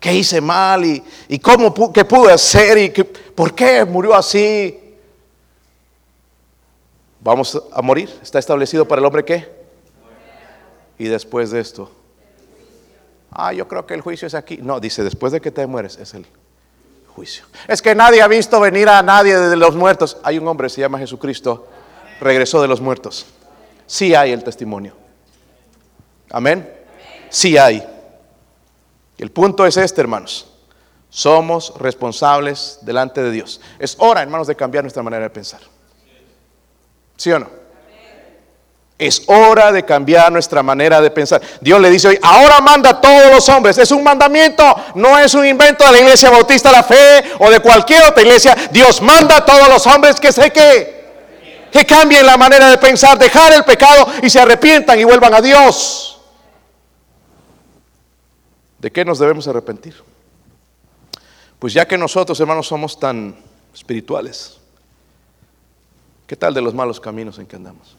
qué hice mal y, y cómo qué pude hacer y por qué murió así. Vamos a morir. Está establecido para el hombre qué. Y después de esto. Ah, yo creo que el juicio es aquí. No, dice, después de que te mueres es el juicio. Es que nadie ha visto venir a nadie de los muertos. Hay un hombre, se llama Jesucristo, regresó de los muertos. Sí hay el testimonio. Amén. Sí hay. El punto es este, hermanos. Somos responsables delante de Dios. Es hora, hermanos, de cambiar nuestra manera de pensar. ¿Sí o no? Es hora de cambiar nuestra manera de pensar. Dios le dice hoy, ahora manda a todos los hombres. Es un mandamiento, no es un invento de la iglesia bautista la fe o de cualquier otra iglesia. Dios manda a todos los hombres que sé que, que cambien la manera de pensar, dejar el pecado y se arrepientan y vuelvan a Dios. ¿De qué nos debemos arrepentir? Pues ya que nosotros, hermanos, somos tan espirituales, ¿qué tal de los malos caminos en que andamos?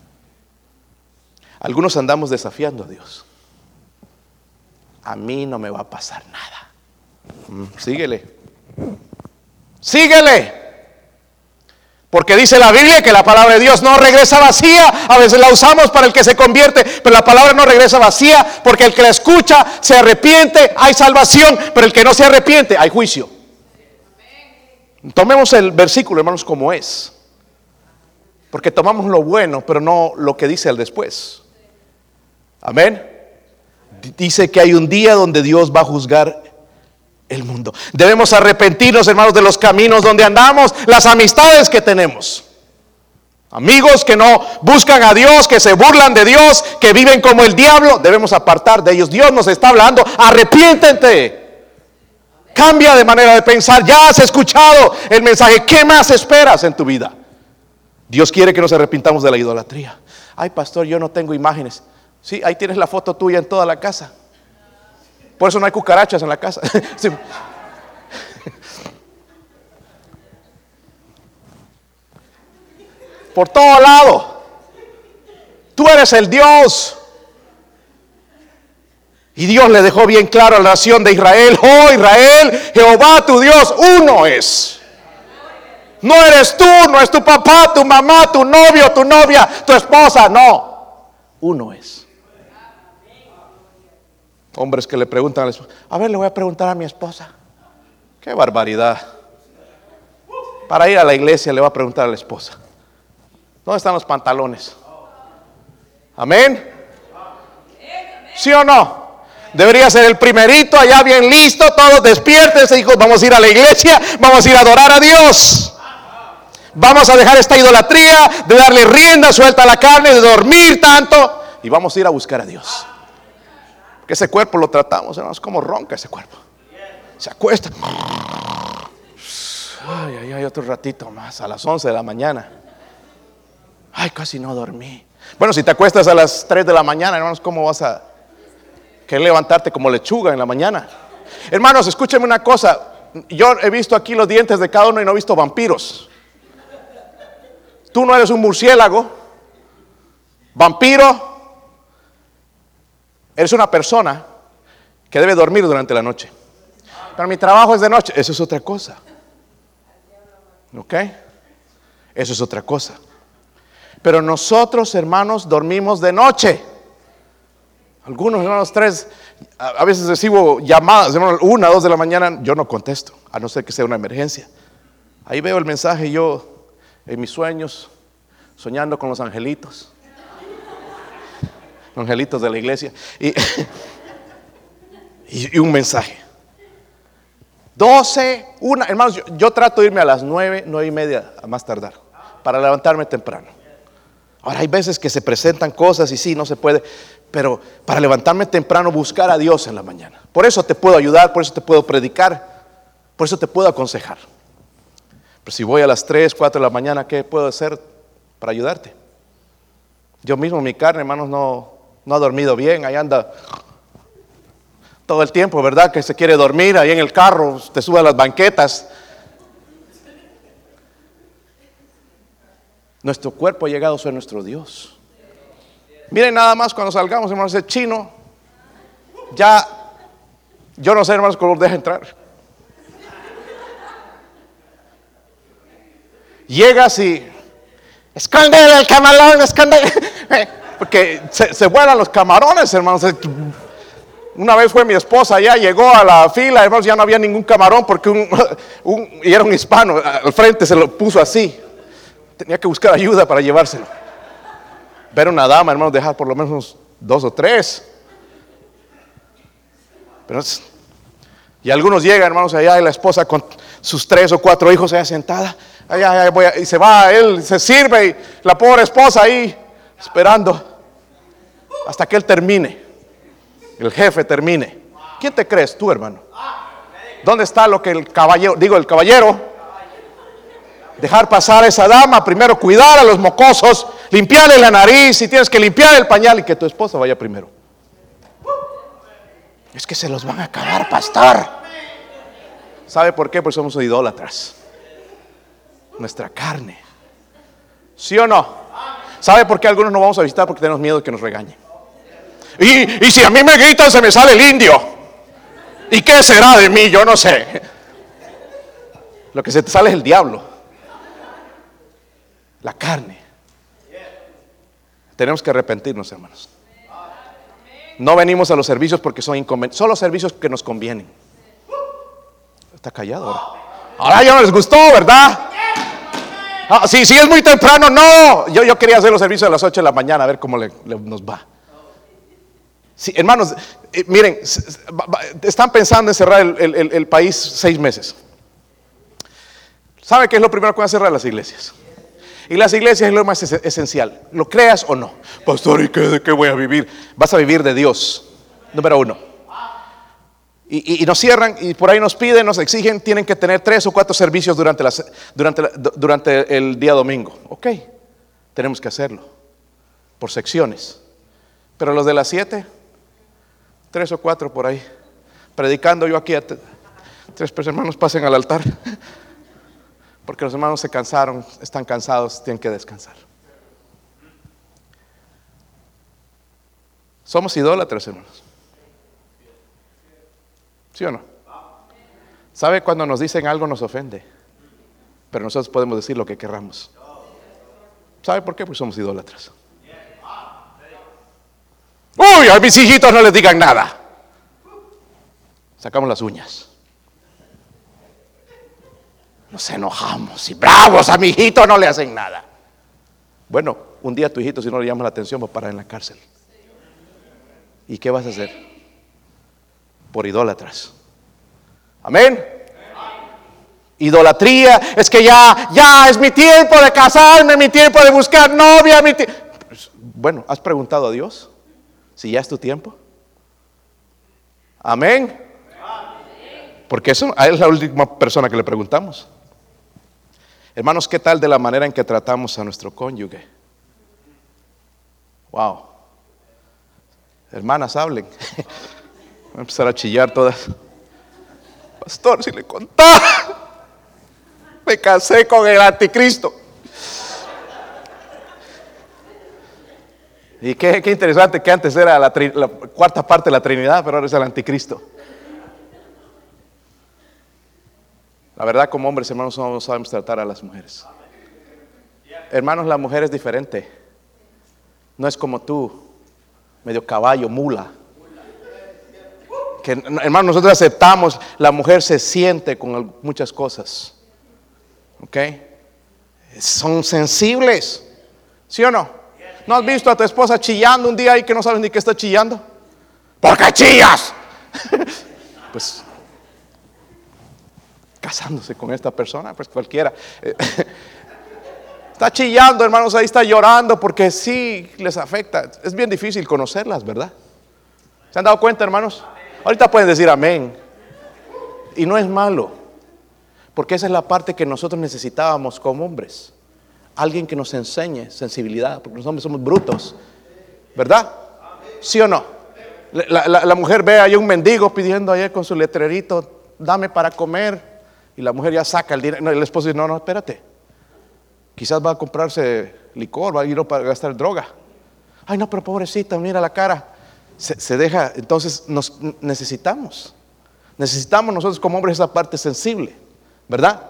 Algunos andamos desafiando a Dios. A mí no me va a pasar nada. Mm, síguele. Síguele. Porque dice la Biblia que la palabra de Dios no regresa vacía. A veces la usamos para el que se convierte, pero la palabra no regresa vacía porque el que la escucha se arrepiente, hay salvación, pero el que no se arrepiente, hay juicio. Tomemos el versículo, hermanos, como es. Porque tomamos lo bueno, pero no lo que dice el después. Amén. Dice que hay un día donde Dios va a juzgar el mundo. Debemos arrepentirnos, hermanos, de los caminos donde andamos, las amistades que tenemos. Amigos que no buscan a Dios, que se burlan de Dios, que viven como el diablo, debemos apartar de ellos. Dios nos está hablando, arrepiéntete. Cambia de manera de pensar. Ya has escuchado el mensaje. ¿Qué más esperas en tu vida? Dios quiere que nos arrepintamos de la idolatría. Ay, pastor, yo no tengo imágenes. Sí, ahí tienes la foto tuya en toda la casa. Por eso no hay cucarachas en la casa. (laughs) Por todo lado. Tú eres el Dios. Y Dios le dejó bien claro a la nación de Israel, oh Israel, Jehová tu Dios, uno es. No eres tú, no es tu papá, tu mamá, tu novio, tu novia, tu esposa, no. Uno es. Hombres que le preguntan a la esposa, a ver, le voy a preguntar a mi esposa. Qué barbaridad. Para ir a la iglesia le voy a preguntar a la esposa. ¿Dónde están los pantalones? Amén. ¿Sí o no? Debería ser el primerito, allá bien listo, todos despierten, hijos, vamos a ir a la iglesia, vamos a ir a adorar a Dios. Vamos a dejar esta idolatría de darle rienda suelta a la carne, de dormir tanto, y vamos a ir a buscar a Dios. Que ese cuerpo lo tratamos, hermanos, como ronca ese cuerpo. Se acuesta. Ay, ay, ay, otro ratito más, a las 11 de la mañana. Ay, casi no dormí. Bueno, si te acuestas a las 3 de la mañana, hermanos, ¿cómo vas a querer levantarte como lechuga en la mañana? Hermanos, escúchenme una cosa. Yo he visto aquí los dientes de cada uno y no he visto vampiros. Tú no eres un murciélago, vampiro, Eres una persona que debe dormir durante la noche. Pero mi trabajo es de noche. Eso es otra cosa. ¿Ok? Eso es otra cosa. Pero nosotros, hermanos, dormimos de noche. Algunos hermanos, tres, a veces recibo llamadas, hermanos, una, dos de la mañana, yo no contesto, a no ser que sea una emergencia. Ahí veo el mensaje yo en mis sueños, soñando con los angelitos angelitos de la iglesia, y, (laughs) y, un mensaje. 12, una, hermanos, yo, trato de irme a las 9, 9 y media a más tardar, para levantarme temprano. Ahora hay veces que se presentan cosas y sí, no se puede, pero para levantarme temprano, buscar a Dios en la mañana. Por eso te puedo ayudar, por eso te puedo predicar, por eso te puedo aconsejar. Pero si voy a las 3, 4 de la mañana, ¿qué puedo hacer para ayudarte? Yo mismo, mi carne, hermanos, no, no ha dormido bien, ahí anda todo el tiempo, ¿verdad? Que se quiere dormir ahí en el carro, te sube a las banquetas. Nuestro cuerpo ha llegado a nuestro Dios. Miren nada más cuando salgamos, hermanos, el chino, ya, yo no sé, hermanos, cómo deja entrar. Llegas y, escándale el camalón, escándale. (laughs) Porque se, vuelan los camarones, hermanos. Una vez fue mi esposa allá, llegó a la fila, hermanos, ya no había ningún camarón porque (laughs) era un hispano, al frente se lo puso así. Tenía que buscar ayuda para llevárselo. Ver una dama, hermanos, dejar por lo menos dos o tres. Pero, y algunos llegan, hermanos, allá y la esposa con sus tres o cuatro hijos allá sentada. Allá, y se va, él se sirve y la pobre esposa ahí esperando. Hasta que él termine. El jefe termine. ¿Quién te crees tú, hermano? ¿Dónde está lo que el caballero, digo, el caballero? Dejar pasar a esa dama, primero cuidar a los mocosos, limpiarle la nariz, si tienes que limpiar el pañal y que tu esposa vaya primero. Es que se los van a acabar, pastor. ¿Sabe por qué? Porque somos idólatras. Nuestra carne. ¿Sí o no? ¿Sabe por qué algunos no vamos a visitar? Porque tenemos miedo de que nos regañen. Y, si a mí me gritan, se me sale el indio. ¿Y qué será de mí? Yo no sé. Lo que se te sale es el diablo. La carne. Tenemos que arrepentirnos, hermanos. No venimos a los servicios porque son inconvenientes. Son los servicios que nos convienen. Está callado ahora. Ahora ya no les gustó, ¿verdad? Ah, sí, sí, es muy temprano. No, yo, yo quería hacer los servicios a las 8 de la mañana a ver cómo nos va. Sí, hermanos, eh, miren, están pensando en cerrar el, país seis meses. ¿Sabe qué es lo primero que van a cerrar las iglesias? Y las iglesias es lo más esencial. ¿Lo creas o no? Pastor, ¿y qué, de qué voy a vivir? Vas a vivir de Dios. Número uno. Y, nos cierran y por ahí nos piden, nos exigen, tienen que tener tres o cuatro servicios durante, durante, durante el día domingo. Ok, tenemos que hacerlo. Por secciones. Pero los de las siete, tres o cuatro por ahí. Predicando yo aquí a tres hermanos pasen al altar. (laughs) Porque los hermanos se cansaron, están cansados, tienen que descansar. Somos idólatras, hermanos. ¿Sí o no? ¿Sabe cuando nos dicen algo nos ofende? Pero nosotros podemos decir lo que querramos. ¿Sabe por qué? Pues somos idólatras. Uy, a mis hijitos no les digan nada. Sacamos las uñas nos enojamos y bravos a mi hijito no le hacen nada. Bueno, un día a tu hijito si no le llamas la atención va a parar en la cárcel. ¿Y qué vas a hacer? Por idólatras. Amén. Idolatría es que ya, ya es mi tiempo de casarme, mi tiempo de buscar novia, mi pues, Bueno, ¿has preguntado a Dios si ya es tu tiempo? Amén. Porque eso es la última persona que le preguntamos. Hermanos, ¿qué tal de la manera en que tratamos a nuestro cónyuge? Wow. Hermanas, hablen. (laughs) Voy a empezar a chillar todas. Pastor, si le contaba, me casé con el anticristo. Y qué, interesante que antes era la, cuarta parte de la Trinidad, pero ahora es el anticristo. La verdad, como hombres, hermanos, no sabemos tratar a las mujeres. Hermanos, la mujer es diferente. No es como tú, medio caballo, mula. Que, hermanos, nosotros aceptamos, la mujer se siente con muchas cosas. ¿Ok? Son sensibles. ¿Sí o no? ¿No has visto a tu esposa chillando un día y que no sabes ni qué está chillando? ¿Por qué chillas? (laughs) pues casándose con esta persona, pues cualquiera. (laughs) Está chillando, hermanos, ahí está llorando porque sí les afecta. Es bien difícil conocerlas, ¿verdad? ¿Se han dado cuenta, hermanos? Ahorita pueden decir amén. Y no es malo, porque esa es la parte que nosotros necesitábamos como hombres. Alguien que nos enseñe sensibilidad, porque los hombres somos brutos, ¿verdad? ¿Sí o no? La, mujer ve ahí un mendigo pidiendo ayer con su letrerito, dame para comer. Y la mujer ya saca el dinero. el esposo dice, no, no, espérate. Quizás va a comprarse licor, va a ir para gastar droga. Ay, no, pero pobrecita, mira la cara. Se, deja, entonces nos necesitamos. Necesitamos nosotros como hombres esa parte sensible, ¿verdad?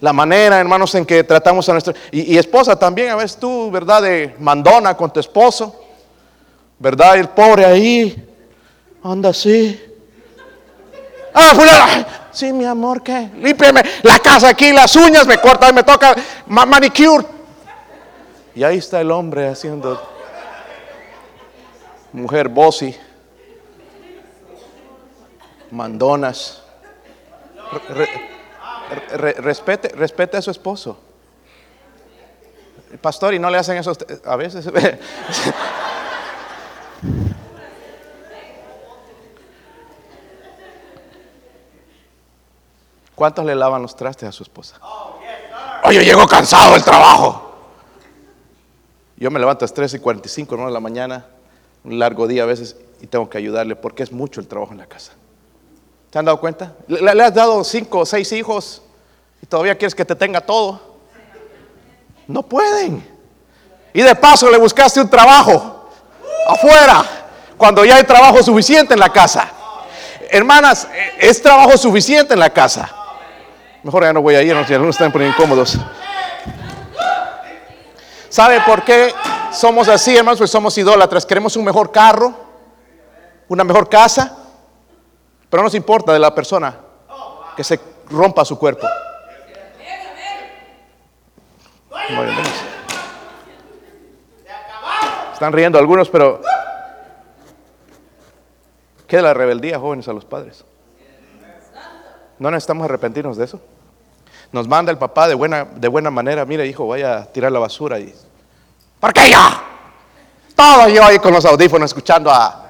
La manera, hermanos, en que tratamos a nuestro... Y, esposa también, a veces tú, ¿verdad? De mandona con tu esposo, ¿verdad? El pobre ahí, anda así. Ah, fulana, Sí, mi amor, ¿qué? Límpiame la casa aquí, las uñas me cortan, me toca manicure. Y ahí está el hombre haciendo mujer bossy, mandonas. Respete, respete a su esposo. Pastor, y no le hacen eso a veces. (laughs) ¿Cuántos le lavan los trastes a su esposa? Oye, llego cansado del trabajo. Yo me levanto a las 3 y 45 ¿no? de la mañana, un largo día a veces, y tengo que ayudarle porque es mucho el trabajo en la casa. ¿Se han dado cuenta? Le, has dado cinco o seis hijos y todavía quieres que te tenga todo. No pueden. Y de paso le buscaste un trabajo afuera, cuando ya hay trabajo suficiente en la casa. Hermanas, es trabajo suficiente en la casa. Mejor ya no voy a ir, si algunos están poniendo incómodos. ¿Sabe por qué somos así, hermanos? Pues somos idólatras. Queremos un mejor carro, una mejor casa, pero no nos importa de la persona que se rompa su cuerpo. Están riendo algunos, pero ¿qué de la rebeldía, jóvenes, a los padres? No necesitamos arrepentirnos de eso. Nos manda el papá de buena, de buena manera, mire hijo, vaya a tirar la basura y... ¿Por qué ya? Todo yo ahí con los audífonos escuchando a...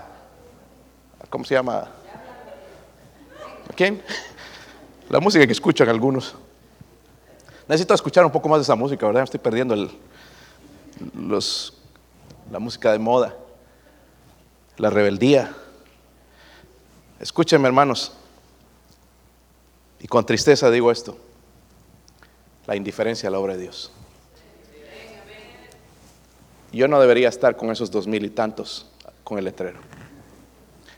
¿Cómo se llama? ¿A quién? La música que escuchan algunos. Necesito escuchar un poco más de esa música, ¿verdad? Estoy perdiendo los, la música de moda, la rebeldía. Escúchenme, hermanos, y con tristeza digo esto, la indiferencia a la obra de Dios. Yo no debería estar con esos dos mil y tantos con el letrero.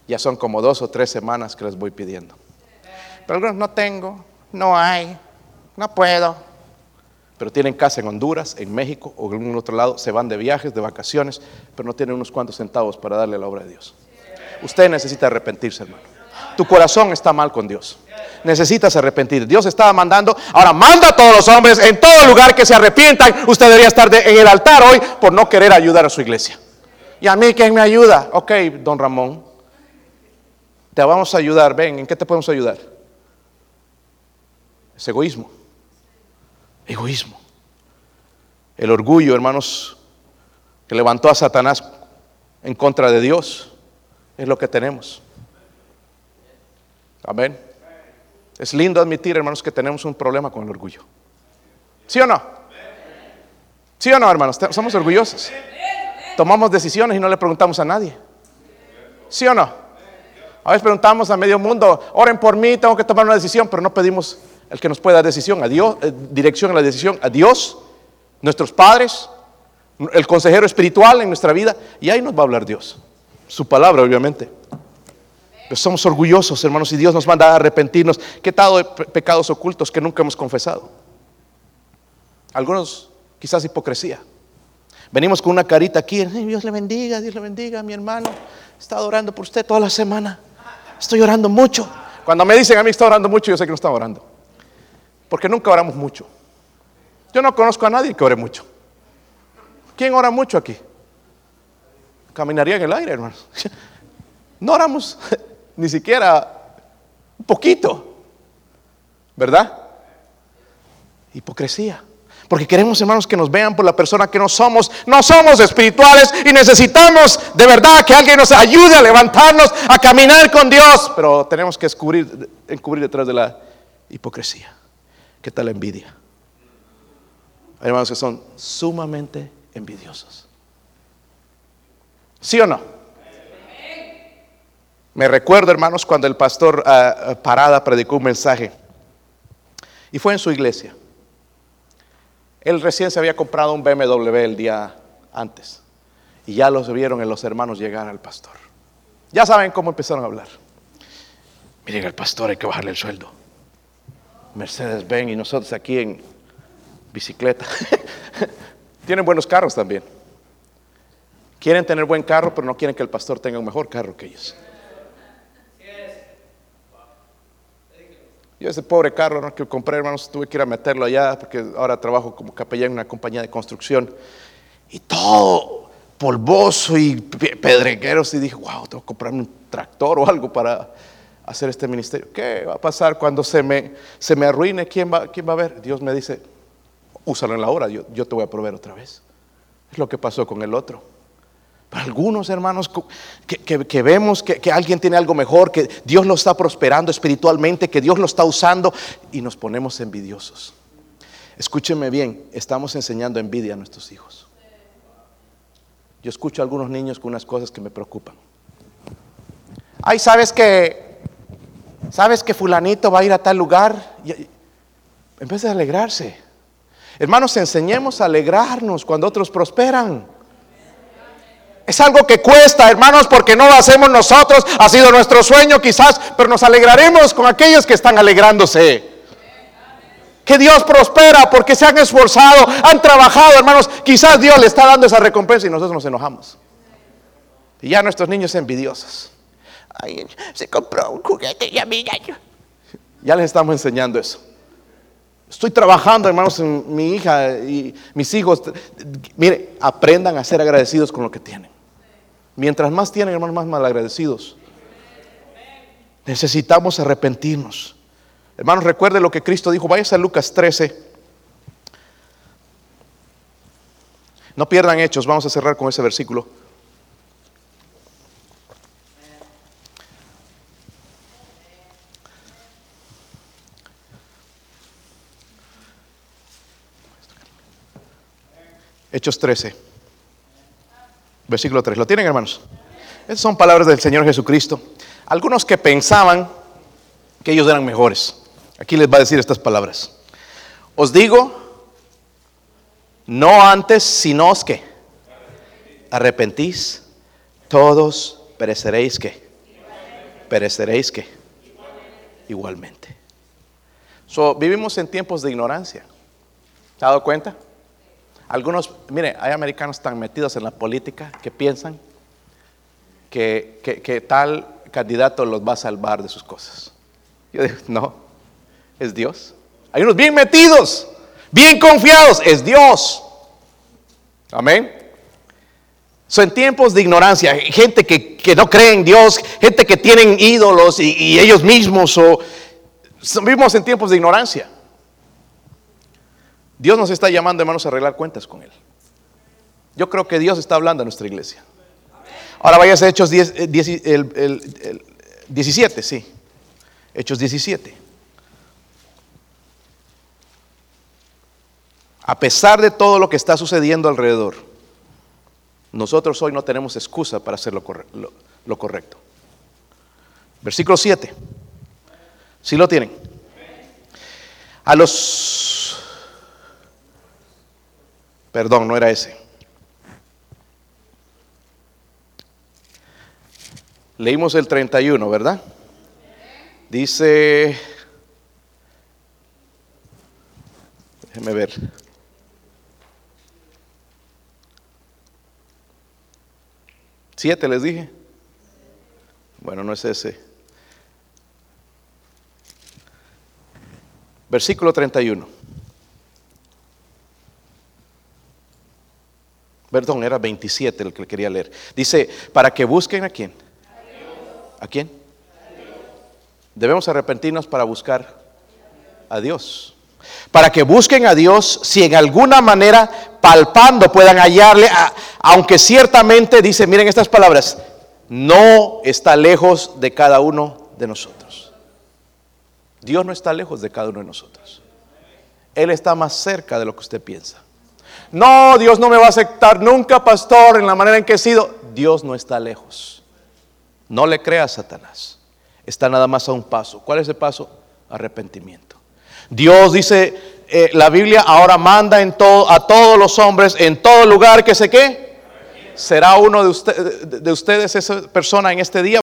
Ya son como dos o tres semanas que les voy pidiendo. Algunos no tengo, no hay, no puedo. Pero tienen casa en Honduras, en México o en algún otro lado, se van de viajes, de vacaciones, pero no tienen unos cuantos centavos para darle la obra de Dios. Usted necesita arrepentirse, hermano. Tu corazón está mal con Dios. Necesitas arrepentir. Dios estaba mandando, ahora manda a todos los hombres en todo lugar que se arrepientan. Usted debería estar en el altar hoy por no querer ayudar a su iglesia. ¿Y a mí quién me ayuda? Ok, don Ramón, te vamos a ayudar. Ven, ¿en qué te podemos ayudar? Es egoísmo. Egoísmo. El orgullo, hermanos, que levantó a Satanás en contra de Dios, es lo que tenemos. Amén. Es lindo admitir, hermanos, que tenemos un problema con el orgullo. ¿Sí o no? ¿Sí o no, hermanos? Somos orgullosos. Tomamos decisiones y no le preguntamos a nadie. ¿Sí o no? A veces preguntamos a medio mundo, oren por mí, tengo que tomar una decisión, pero no pedimos el que nos pueda dar decisión, a Dios, eh, dirección a la decisión, a Dios, nuestros padres, el consejero espiritual en nuestra vida, y ahí nos va a hablar Dios. Su palabra, obviamente. Pero somos orgullosos, hermanos, y Dios nos manda a arrepentirnos. ¿Qué tal de pecados ocultos que nunca hemos confesado? Algunos, quizás hipocresía. Venimos con una carita aquí, Dios le bendiga, Dios le bendiga, mi hermano. Está orando por usted toda la semana. Estoy orando mucho. Cuando me dicen a mí está orando mucho, yo sé que no está orando. Porque nunca oramos mucho. Yo no conozco a nadie que ore mucho. ¿Quién ora mucho aquí? Caminaría en el aire, hermanos. (laughs) No oramos (laughs) ni siquiera un poquito. ¿Verdad? Hipocresía. Porque queremos, hermanos, que nos vean por la persona que no somos. No somos espirituales y necesitamos de verdad que alguien nos ayude a levantarnos, a caminar con Dios. Pero tenemos que encubrir, encubrir detrás de la hipocresía. ¿Qué tal la envidia? Hay hermanos que son sumamente envidiosos. ¿Sí o no? Me recuerdo, hermanos, cuando el pastor uh, Parada predicó un mensaje. Y fue en su iglesia. Él recién se había comprado un BMW el día antes. Y ya los vieron en los hermanos llegar al pastor. Ya saben cómo empezaron a hablar. Miren, al pastor hay que bajarle el sueldo. Mercedes Benz y nosotros aquí en bicicleta. (laughs) Tienen buenos carros también. Quieren tener buen carro, pero no quieren que el pastor tenga un mejor carro que ellos. Yo ese pobre carro que compré, hermanos, tuve que ir a meterlo allá porque ahora trabajo como capellán en una compañía de construcción. Y todo polvoso y pedregueros. Y dije, wow, tengo que comprarme un tractor o algo para hacer este ministerio. ¿Qué va a pasar cuando se me, se me arruine? ¿Quién va, ¿Quién va a ver? Dios me dice, úsalo en la hora, yo, yo te voy a proveer otra vez. Es lo que pasó con el otro. Para algunos hermanos que, vemos que, que, alguien tiene algo mejor, que Dios lo está prosperando espiritualmente, que Dios lo está usando y nos ponemos envidiosos. Escúcheme bien, estamos enseñando envidia a nuestros hijos. Yo escucho a algunos niños con unas cosas que me preocupan. Ay, ¿sabes que sabes que fulanito va a ir a tal lugar? Y, vez de alegrarse. Hermanos, enseñemos a alegrarnos cuando otros prosperan. Es algo que cuesta, hermanos, porque no lo hacemos nosotros. Ha sido nuestro sueño quizás, pero nos alegraremos con aquellos que están alegrándose. Que Dios prospera porque se han esforzado, han trabajado, hermanos. Quizás Dios le está dando esa recompensa y nosotros nos enojamos. Y ya nuestros niños envidiosos. Se compró un juguete y a mí ya. Ya les estamos enseñando eso. Estoy trabajando, hermanos, mi hija y mis hijos. Mire, aprendan a ser agradecidos con lo que tienen. Mientras más tienen, hermanos, más malagradecidos. Necesitamos arrepentirnos. Hermanos, recuerde lo que Cristo dijo. Váyase a Lucas 13. No pierdan hechos. Vamos a cerrar con ese versículo. Hechos 13, versículo 3. ¿Lo tienen, hermanos? Esas son palabras del Señor Jesucristo. Algunos que pensaban que ellos eran mejores. Aquí les va a decir estas palabras. Os digo, no antes, sino os que arrepentís, todos pereceréis que. Pereceréis que. Igualmente. So, vivimos en tiempos de ignorancia. ¿Se ha dado cuenta? Algunos, mire, hay americanos tan metidos en la política que piensan que, que, tal candidato los va a salvar de sus cosas. Yo digo, no, es Dios. Hay unos bien metidos, bien confiados, es Dios. Amén. Son tiempos de ignorancia, gente que, que, no cree en Dios, gente que tienen ídolos y, ellos mismos, o vivimos en tiempos de ignorancia. Dios nos está llamando, hermanos, a arreglar cuentas con Él. Yo creo que Dios está hablando a nuestra iglesia. Ahora vayas a Hechos 10, eh, el, 17, sí. Hechos 17. A pesar de todo lo que está sucediendo alrededor, nosotros hoy no tenemos excusa para hacer lo, lo correcto. Versículo 7. Si lo tienen? A los Perdón, no era ese. Leímos el 31, ¿verdad? Dice, déjeme ver. Siete les dije. Bueno, no es ese. Versículo 31. Perdón, era 27 el que quería leer. Dice, para que busquen a quién. ¿A quién? Debemos arrepentirnos para buscar a Dios. Para que busquen a Dios si en alguna manera palpando puedan hallarle, aunque ciertamente dice, miren estas palabras, no está lejos de cada uno de nosotros. Dios no está lejos de cada uno de nosotros. Él está más cerca de lo que usted piensa. No, Dios no me va a aceptar nunca, pastor, en la manera en que he sido. Dios no está lejos. No le creas, Satanás. Está nada más a un paso. ¿Cuál es el paso? Arrepentimiento. Dios dice, eh, la Biblia ahora manda en todo, a todos los hombres en todo lugar que se qué. ¿Será uno de, de ustedes esa persona en este día?